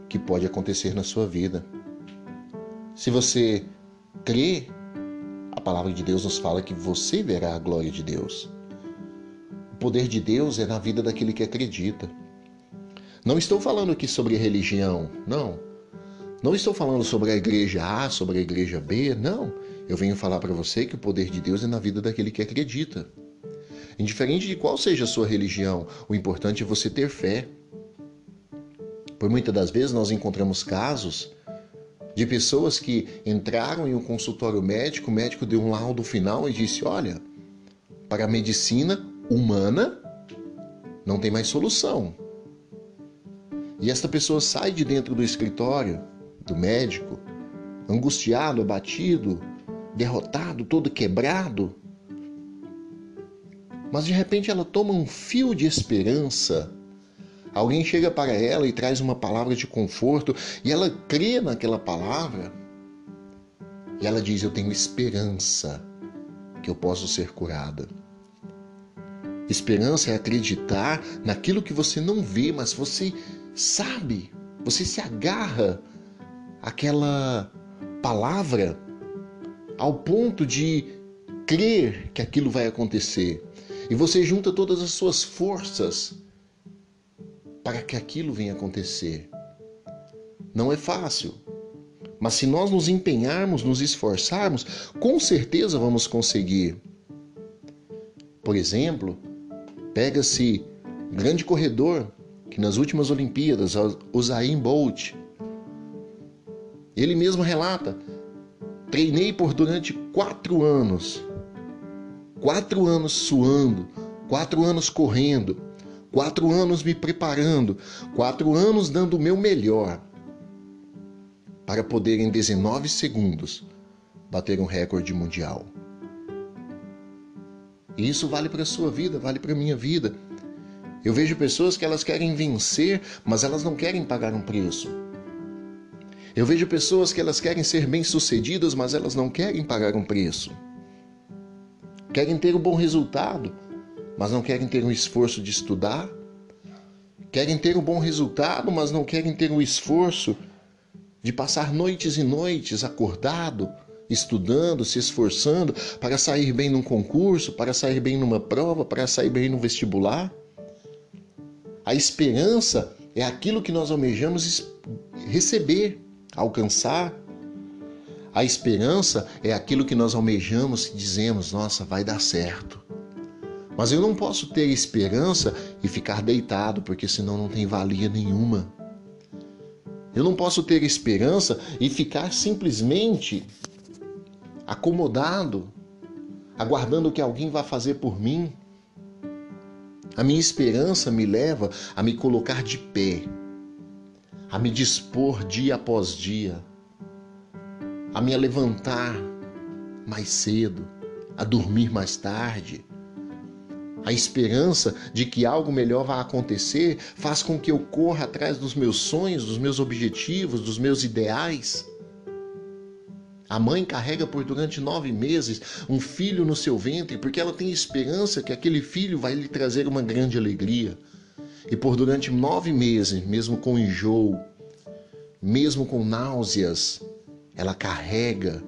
que pode acontecer na sua vida. Se você crê, a palavra de Deus nos fala que você verá a glória de Deus poder de Deus é na vida daquele que acredita. Não estou falando aqui sobre religião, não. Não estou falando sobre a igreja A, sobre a igreja B, não. Eu venho falar para você que o poder de Deus é na vida daquele que acredita. Indiferente de qual seja a sua religião, o importante é você ter fé. Por muitas das vezes nós encontramos casos de pessoas que entraram em um consultório médico, o médico deu um laudo final e disse: Olha, para a medicina humana não tem mais solução. E esta pessoa sai de dentro do escritório do médico, angustiado, abatido, derrotado, todo quebrado. Mas de repente ela toma um fio de esperança. Alguém chega para ela e traz uma palavra de conforto e ela crê naquela palavra. E ela diz: Eu tenho esperança que eu posso ser curada. Esperança é acreditar naquilo que você não vê, mas você sabe, você se agarra àquela palavra ao ponto de crer que aquilo vai acontecer. E você junta todas as suas forças para que aquilo venha acontecer. Não é fácil, mas se nós nos empenharmos, nos esforçarmos, com certeza vamos conseguir. Por exemplo, pega-se um grande corredor que nas últimas Olimpíadas, Usain Bolt, ele mesmo relata: treinei por durante quatro anos, quatro anos suando, quatro anos correndo, quatro anos me preparando, quatro anos dando o meu melhor para poder em 19 segundos bater um recorde mundial. E isso vale para a sua vida, vale para a minha vida. Eu vejo pessoas que elas querem vencer, mas elas não querem pagar um preço. Eu vejo pessoas que elas querem ser bem-sucedidas, mas elas não querem pagar um preço. Querem ter um bom resultado, mas não querem ter um esforço de estudar. Querem ter um bom resultado, mas não querem ter um esforço de passar noites e noites acordado, estudando, se esforçando para sair bem num concurso, para sair bem numa prova, para sair bem no vestibular. A esperança é aquilo que nós almejamos receber, alcançar. A esperança é aquilo que nós almejamos e dizemos: nossa, vai dar certo. Mas eu não posso ter esperança e ficar deitado, porque senão não tem valia nenhuma. Eu não posso ter esperança e ficar simplesmente acomodado, aguardando que alguém vá fazer por mim. A minha esperança me leva a me colocar de pé, a me dispor dia após dia, a me levantar mais cedo, a dormir mais tarde. A esperança de que algo melhor vai acontecer faz com que eu corra atrás dos meus sonhos, dos meus objetivos, dos meus ideais. A mãe carrega por durante nove meses um filho no seu ventre porque ela tem esperança que aquele filho vai lhe trazer uma grande alegria. E por durante nove meses, mesmo com enjoo, mesmo com náuseas, ela carrega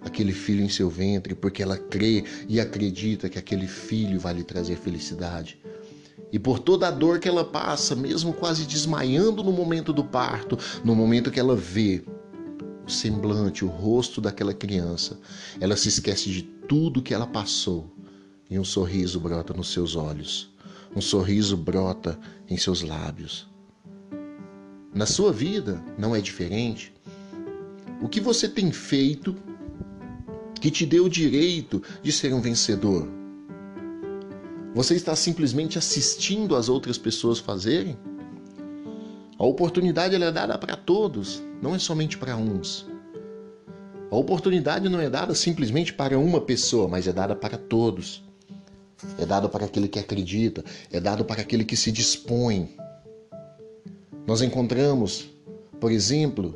aquele filho em seu ventre porque ela crê e acredita que aquele filho vai lhe trazer felicidade. E por toda a dor que ela passa, mesmo quase desmaiando no momento do parto, no momento que ela vê o semblante, o rosto daquela criança. Ela se esquece de tudo que ela passou e um sorriso brota nos seus olhos. Um sorriso brota em seus lábios. Na sua vida não é diferente. O que você tem feito que te deu o direito de ser um vencedor? Você está simplesmente assistindo as outras pessoas fazerem? A oportunidade é dada para todos, não é somente para uns. A oportunidade não é dada simplesmente para uma pessoa, mas é dada para todos. É dado para aquele que acredita, é dado para aquele que se dispõe. Nós encontramos, por exemplo,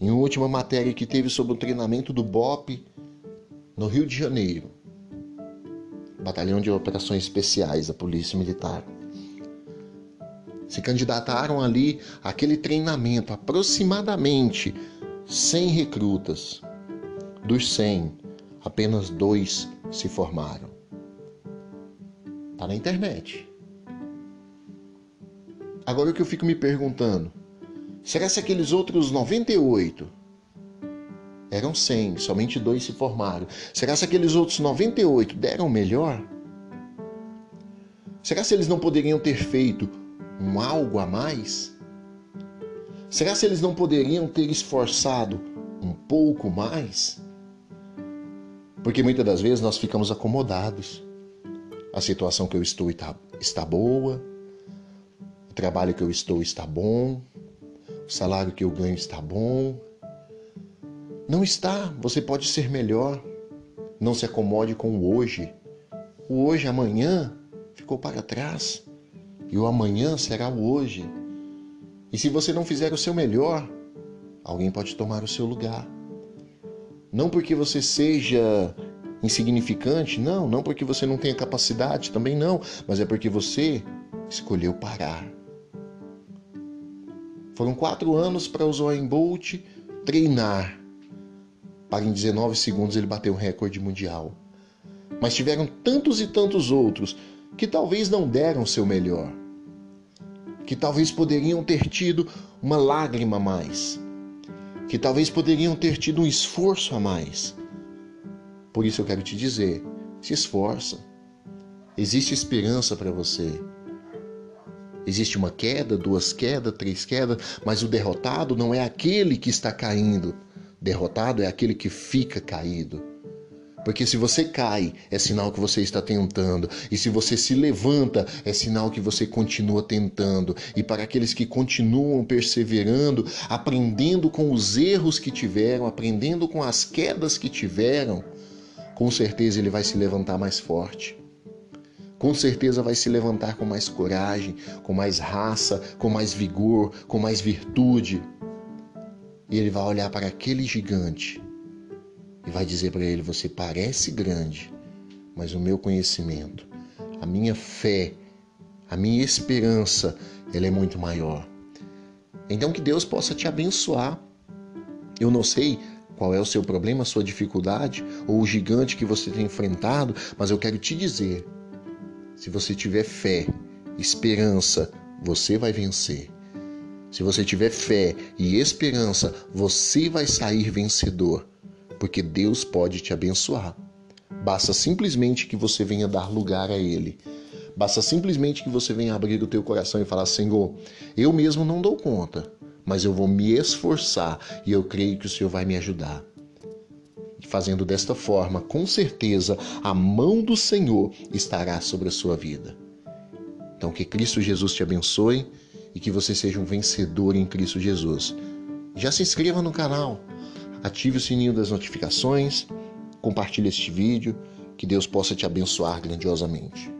em uma última matéria que teve sobre o treinamento do BOP no Rio de Janeiro, Batalhão de Operações Especiais da Polícia Militar se candidataram ali aquele treinamento, aproximadamente 100 recrutas. Dos 100, apenas dois se formaram. Está na internet. Agora o que eu fico me perguntando, Será se aqueles outros 98 eram 100, somente dois se formaram? Será se aqueles outros 98 deram melhor? Será se eles não poderiam ter feito um algo a mais? Será se eles não poderiam ter esforçado um pouco mais? Porque muitas das vezes nós ficamos acomodados. A situação que eu estou está, está boa, o trabalho que eu estou está bom, o salário que eu ganho está bom. Não está, você pode ser melhor. Não se acomode com o hoje. O hoje, amanhã, ficou para trás e o amanhã será o hoje. E se você não fizer o seu melhor, alguém pode tomar o seu lugar. Não porque você seja insignificante, não, não porque você não tenha capacidade, também não, mas é porque você escolheu parar. Foram quatro anos para o Usain Bolt treinar para em 19 segundos ele bater o recorde mundial. Mas tiveram tantos e tantos outros que talvez não deram o seu melhor, que talvez poderiam ter tido uma lágrima a mais, que talvez poderiam ter tido um esforço a mais. Por isso eu quero te dizer: se esforça. Existe esperança para você. Existe uma queda, duas quedas, três quedas, mas o derrotado não é aquele que está caindo. Derrotado é aquele que fica caído. Porque se você cai, é sinal que você está tentando. E se você se levanta, é sinal que você continua tentando. E para aqueles que continuam perseverando, aprendendo com os erros que tiveram, aprendendo com as quedas que tiveram, com certeza ele vai se levantar mais forte. Com certeza vai se levantar com mais coragem, com mais raça, com mais vigor, com mais virtude. E ele vai olhar para aquele gigante e vai dizer para ele: Você parece grande, mas o meu conhecimento, a minha fé, a minha esperança, ela é muito maior. Então que Deus possa te abençoar. Eu não sei qual é o seu problema, a sua dificuldade ou o gigante que você tem enfrentado, mas eu quero te dizer: se você tiver fé, esperança, você vai vencer. Se você tiver fé e esperança, você vai sair vencedor porque Deus pode te abençoar. Basta simplesmente que você venha dar lugar a Ele. Basta simplesmente que você venha abrir o teu coração e falar: Senhor, eu mesmo não dou conta, mas eu vou me esforçar e eu creio que o Senhor vai me ajudar. Fazendo desta forma, com certeza, a mão do Senhor estará sobre a sua vida. Então, que Cristo Jesus te abençoe e que você seja um vencedor em Cristo Jesus. Já se inscreva no canal ative o sininho das notificações, compartilhe este vídeo, que Deus possa te abençoar grandiosamente.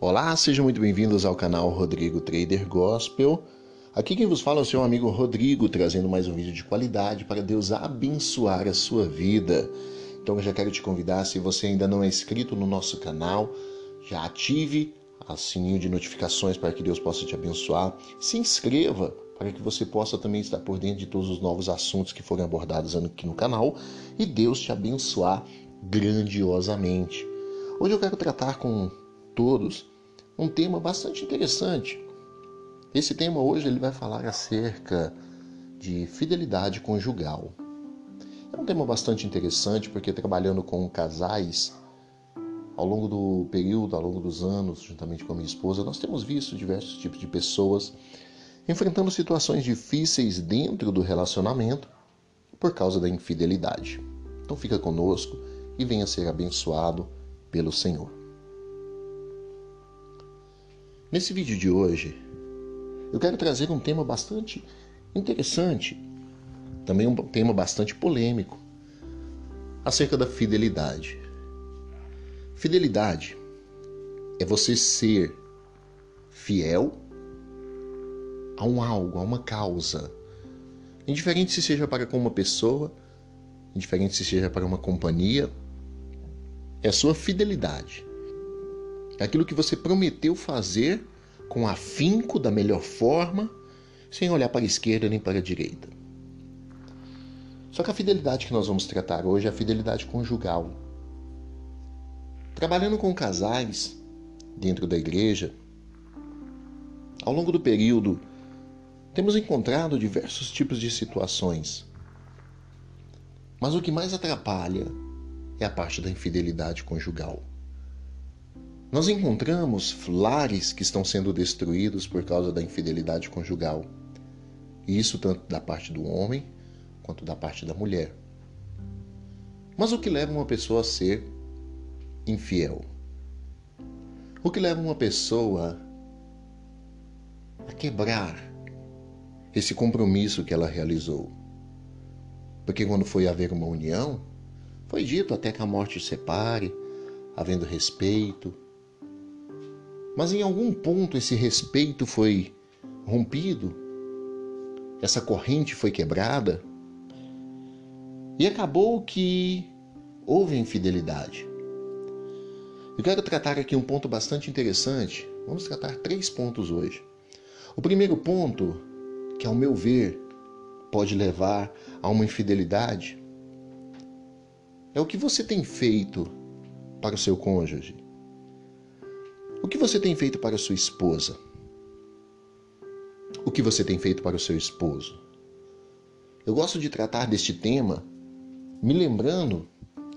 Olá, sejam muito bem-vindos ao canal Rodrigo Trader Gospel. Aqui quem vos fala é o seu amigo Rodrigo, trazendo mais um vídeo de qualidade para Deus abençoar a sua vida. Então eu já quero te convidar, se você ainda não é inscrito no nosso canal, já ative o sininho de notificações para que Deus possa te abençoar. Se inscreva para que você possa também estar por dentro de todos os novos assuntos que forem abordados aqui no canal e Deus te abençoar grandiosamente. Hoje eu quero tratar com todos um tema bastante interessante. Esse tema hoje ele vai falar acerca de fidelidade conjugal. É um tema bastante interessante porque trabalhando com casais ao longo do período, ao longo dos anos, juntamente com a minha esposa, nós temos visto diversos tipos de pessoas enfrentando situações difíceis dentro do relacionamento por causa da infidelidade. Então fica conosco e venha ser abençoado pelo Senhor. Nesse vídeo de hoje, eu quero trazer um tema bastante interessante também um tema bastante polêmico, acerca da fidelidade. Fidelidade é você ser fiel a um algo, a uma causa. Indiferente se seja para com uma pessoa, indiferente se seja para uma companhia, é a sua fidelidade. É aquilo que você prometeu fazer com afinco, da melhor forma, sem olhar para a esquerda nem para a direita. Só que a fidelidade que nós vamos tratar hoje é a fidelidade conjugal. Trabalhando com casais dentro da igreja, ao longo do período, temos encontrado diversos tipos de situações. Mas o que mais atrapalha é a parte da infidelidade conjugal. Nós encontramos lares que estão sendo destruídos por causa da infidelidade conjugal. Isso tanto da parte do homem quanto da parte da mulher. Mas o que leva uma pessoa a ser infiel? O que leva uma pessoa a quebrar esse compromisso que ela realizou? Porque quando foi haver uma união, foi dito até que a morte separe, havendo respeito, mas em algum ponto esse respeito foi rompido, essa corrente foi quebrada e acabou que houve infidelidade. Eu quero tratar aqui um ponto bastante interessante. Vamos tratar três pontos hoje. O primeiro ponto, que ao meu ver pode levar a uma infidelidade, é o que você tem feito para o seu cônjuge. O que você tem feito para a sua esposa? O que você tem feito para o seu esposo? Eu gosto de tratar deste tema me lembrando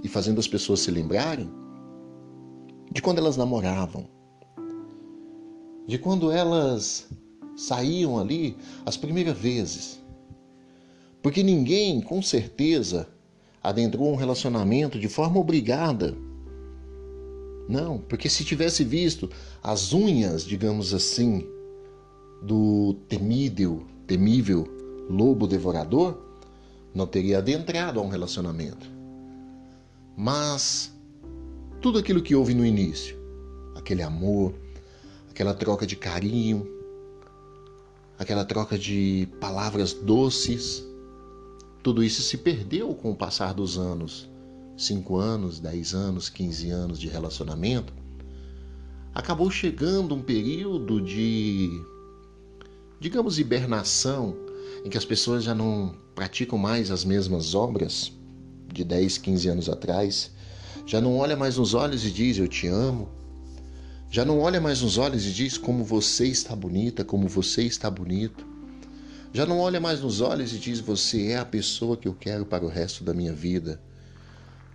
e fazendo as pessoas se lembrarem de quando elas namoravam, de quando elas saíam ali as primeiras vezes. Porque ninguém, com certeza, adentrou um relacionamento de forma obrigada não, porque se tivesse visto as unhas, digamos assim, do temível, temível lobo devorador, não teria adentrado a um relacionamento. Mas tudo aquilo que houve no início, aquele amor, aquela troca de carinho, aquela troca de palavras doces, tudo isso se perdeu com o passar dos anos 5 anos, 10 anos, 15 anos de relacionamento, acabou chegando um período de, digamos, hibernação, em que as pessoas já não praticam mais as mesmas obras de 10, 15 anos atrás, já não olha mais nos olhos e diz eu te amo, já não olha mais nos olhos e diz como você está bonita, como você está bonito. Já não olha mais nos olhos e diz você é a pessoa que eu quero para o resto da minha vida.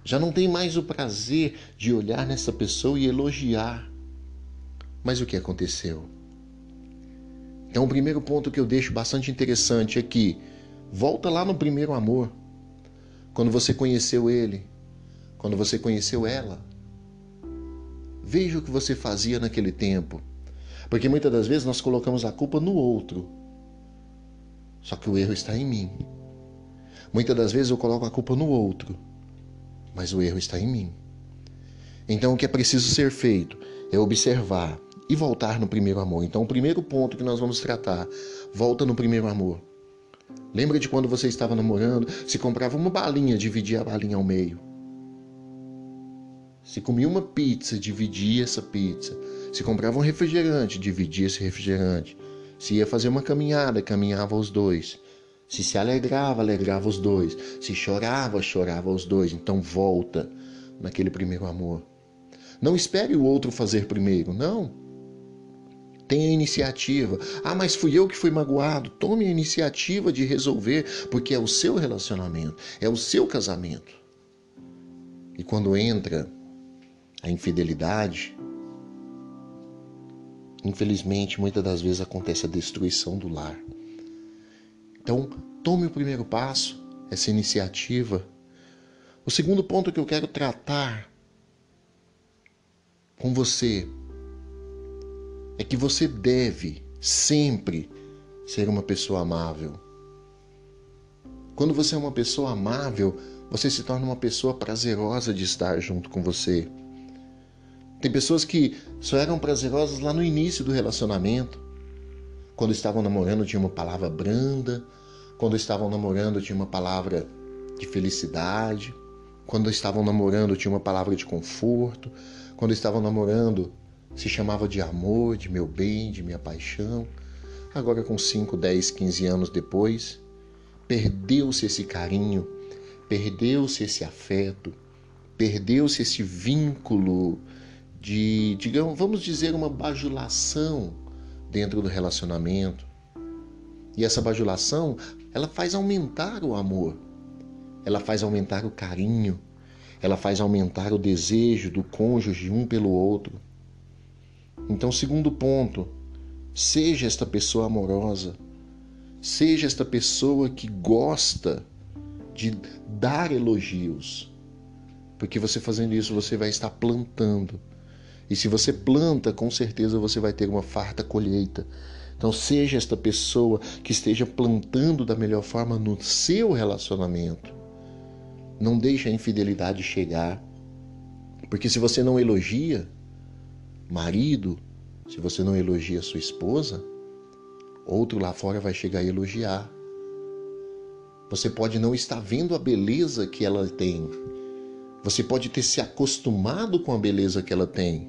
Já não tem mais o prazer de olhar nessa pessoa e elogiar. Mas o que aconteceu? Então, o primeiro ponto que eu deixo bastante interessante é que volta lá no primeiro amor. Quando você conheceu ele, quando você conheceu ela. Veja o que você fazia naquele tempo. Porque muitas das vezes nós colocamos a culpa no outro. Só que o erro está em mim. Muitas das vezes eu coloco a culpa no outro mas o erro está em mim. Então, o que é preciso ser feito é observar e voltar no primeiro amor. Então, o primeiro ponto que nós vamos tratar, volta no primeiro amor. Lembra de quando você estava namorando, se comprava uma balinha, dividia a balinha ao meio. Se comia uma pizza, dividia essa pizza. Se comprava um refrigerante, dividia esse refrigerante. Se ia fazer uma caminhada, caminhava os dois. Se se alegrava, alegrava os dois. Se chorava, chorava os dois. Então volta naquele primeiro amor. Não espere o outro fazer primeiro, não. Tenha iniciativa. Ah, mas fui eu que fui magoado. Tome a iniciativa de resolver, porque é o seu relacionamento, é o seu casamento. E quando entra a infidelidade, infelizmente, muitas das vezes acontece a destruição do lar. Então, tome o primeiro passo, essa iniciativa. O segundo ponto que eu quero tratar com você é que você deve sempre ser uma pessoa amável. Quando você é uma pessoa amável, você se torna uma pessoa prazerosa de estar junto com você. Tem pessoas que só eram prazerosas lá no início do relacionamento, quando estavam namorando, tinha uma palavra branda. Quando estavam namorando, tinha uma palavra de felicidade. Quando estavam namorando, tinha uma palavra de conforto. Quando estavam namorando, se chamava de amor, de meu bem, de minha paixão. Agora, com 5, 10, 15 anos depois, perdeu-se esse carinho, perdeu-se esse afeto, perdeu-se esse vínculo de, digamos, vamos dizer, uma bajulação dentro do relacionamento. E essa bajulação, ela faz aumentar o amor, ela faz aumentar o carinho, ela faz aumentar o desejo do cônjuge um pelo outro. Então, segundo ponto, seja esta pessoa amorosa, seja esta pessoa que gosta de dar elogios. Porque você fazendo isso, você vai estar plantando. E se você planta, com certeza você vai ter uma farta colheita. Então, seja esta pessoa que esteja plantando da melhor forma no seu relacionamento. Não deixe a infidelidade chegar. Porque se você não elogia marido, se você não elogia sua esposa, outro lá fora vai chegar a elogiar. Você pode não estar vendo a beleza que ela tem. Você pode ter se acostumado com a beleza que ela tem.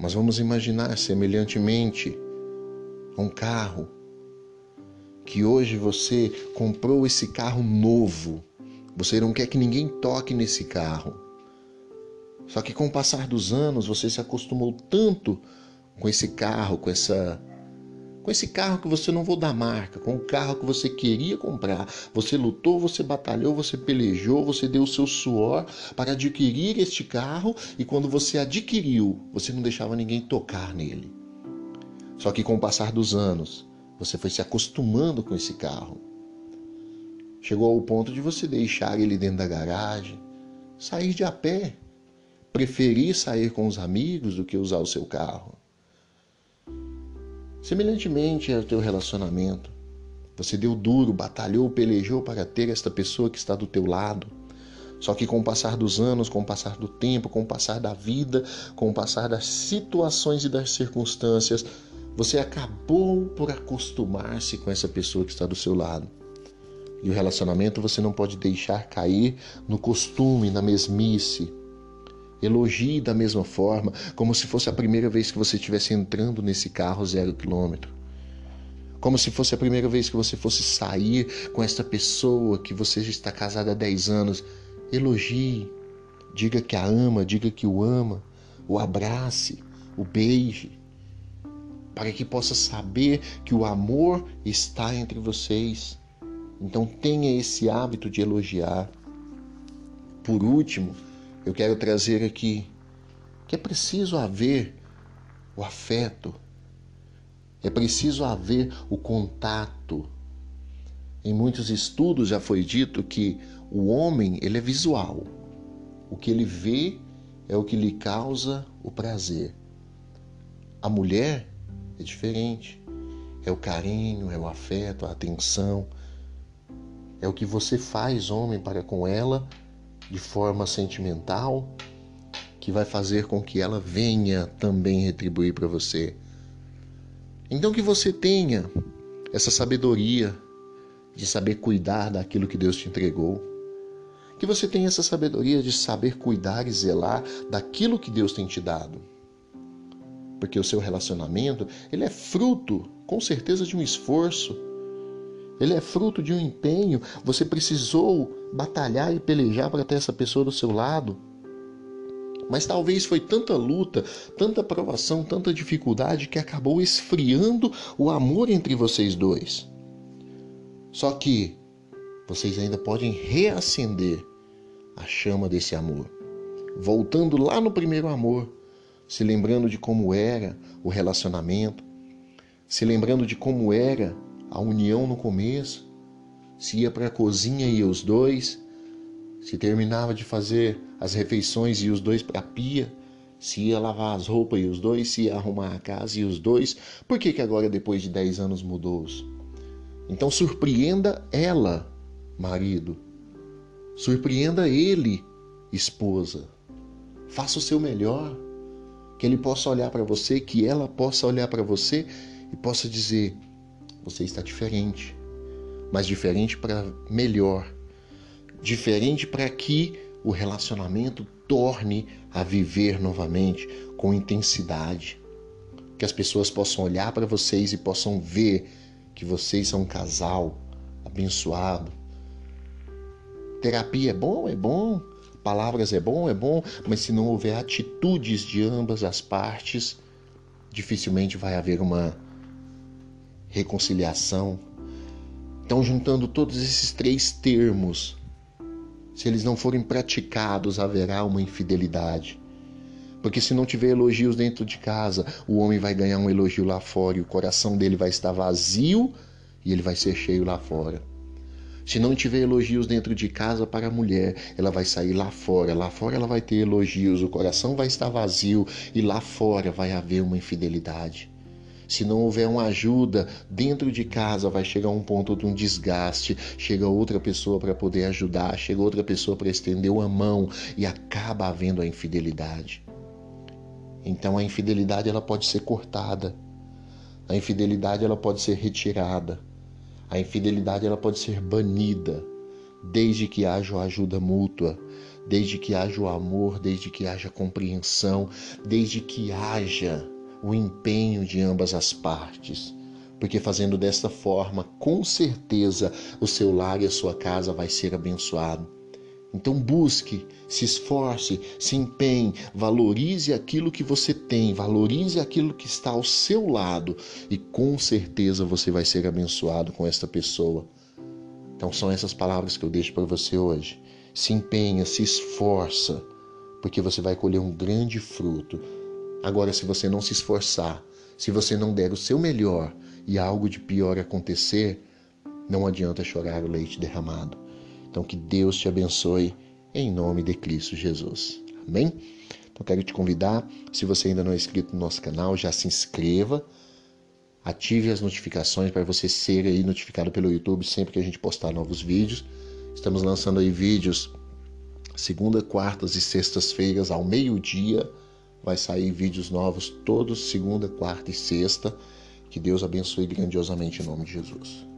Mas vamos imaginar semelhantemente um carro que hoje você comprou esse carro novo. Você não quer que ninguém toque nesse carro. Só que com o passar dos anos você se acostumou tanto com esse carro, com essa com esse carro que você não vou dar marca, com o carro que você queria comprar. Você lutou, você batalhou, você pelejou, você deu o seu suor para adquirir este carro e quando você adquiriu, você não deixava ninguém tocar nele. Só que com o passar dos anos, você foi se acostumando com esse carro. Chegou ao ponto de você deixar ele dentro da garagem, sair de a pé, preferir sair com os amigos do que usar o seu carro. Semelhantemente ao teu relacionamento, você deu duro, batalhou, pelejou para ter esta pessoa que está do teu lado. Só que com o passar dos anos, com o passar do tempo, com o passar da vida, com o passar das situações e das circunstâncias, você acabou por acostumar-se com essa pessoa que está do seu lado. E o relacionamento você não pode deixar cair no costume, na mesmice, Elogie da mesma forma, como se fosse a primeira vez que você estivesse entrando nesse carro zero quilômetro. Como se fosse a primeira vez que você fosse sair com essa pessoa que você já está casada há 10 anos. Elogie, diga que a ama, diga que o ama, o abrace, o beije, para que possa saber que o amor está entre vocês. Então tenha esse hábito de elogiar. Por último, eu quero trazer aqui que é preciso haver o afeto, é preciso haver o contato. Em muitos estudos já foi dito que o homem ele é visual. O que ele vê é o que lhe causa o prazer. A mulher é diferente. É o carinho, é o afeto, a atenção. É o que você faz, homem, para com ela de forma sentimental que vai fazer com que ela venha também retribuir para você. Então que você tenha essa sabedoria de saber cuidar daquilo que Deus te entregou. Que você tenha essa sabedoria de saber cuidar e zelar daquilo que Deus tem te dado. Porque o seu relacionamento, ele é fruto, com certeza, de um esforço ele é fruto de um empenho. Você precisou batalhar e pelejar para ter essa pessoa do seu lado. Mas talvez foi tanta luta, tanta provação, tanta dificuldade que acabou esfriando o amor entre vocês dois. Só que vocês ainda podem reacender a chama desse amor. Voltando lá no primeiro amor, se lembrando de como era o relacionamento, se lembrando de como era a união no começo, se ia para a cozinha e os dois, se terminava de fazer as refeições e os dois para a pia, se ia lavar as roupas e os dois, se ia arrumar a casa e os dois, por que, que agora depois de 10 anos mudou? -se? Então surpreenda ela, marido. Surpreenda ele, esposa. Faça o seu melhor. Que ele possa olhar para você, que ela possa olhar para você e possa dizer: você está diferente, mas diferente para melhor, diferente para que o relacionamento torne a viver novamente com intensidade, que as pessoas possam olhar para vocês e possam ver que vocês são um casal abençoado, Terapia é bom, é bom. Palavras é bom, é bom, mas se não houver atitudes de ambas as partes, dificilmente vai haver uma reconciliação. Então, juntando todos esses três termos, se eles não forem praticados, haverá uma infidelidade. Porque se não tiver elogios dentro de casa, o homem vai ganhar um elogio lá fora e o coração dele vai estar vazio e ele vai ser cheio lá fora. Se não tiver elogios dentro de casa para a mulher, ela vai sair lá fora. Lá fora ela vai ter elogios, o coração vai estar vazio e lá fora vai haver uma infidelidade. Se não houver uma ajuda dentro de casa, vai chegar um ponto de um desgaste. Chega outra pessoa para poder ajudar, chega outra pessoa para estender uma mão e acaba havendo a infidelidade. Então a infidelidade ela pode ser cortada. A infidelidade ela pode ser retirada. A infidelidade ela pode ser banida, desde que haja ajuda mútua, desde que haja o amor, desde que haja compreensão, desde que haja o empenho de ambas as partes. Porque fazendo desta forma, com certeza o seu lar e a sua casa vai ser abençoado. Então busque, se esforce, se empenhe, valorize aquilo que você tem, valorize aquilo que está ao seu lado e com certeza você vai ser abençoado com esta pessoa. Então são essas palavras que eu deixo para você hoje. Se empenha, se esforça, porque você vai colher um grande fruto. Agora, se você não se esforçar, se você não der o seu melhor e algo de pior acontecer, não adianta chorar o leite derramado então que Deus te abençoe em nome de Cristo Jesus. Amém? Então quero te convidar, se você ainda não é inscrito no nosso canal, já se inscreva, ative as notificações para você ser aí notificado pelo YouTube sempre que a gente postar novos vídeos. Estamos lançando aí vídeos segunda, quartas e sextas-feiras ao meio-dia. Vai sair vídeos novos todos segunda, quarta e sexta. Que Deus abençoe grandiosamente em nome de Jesus.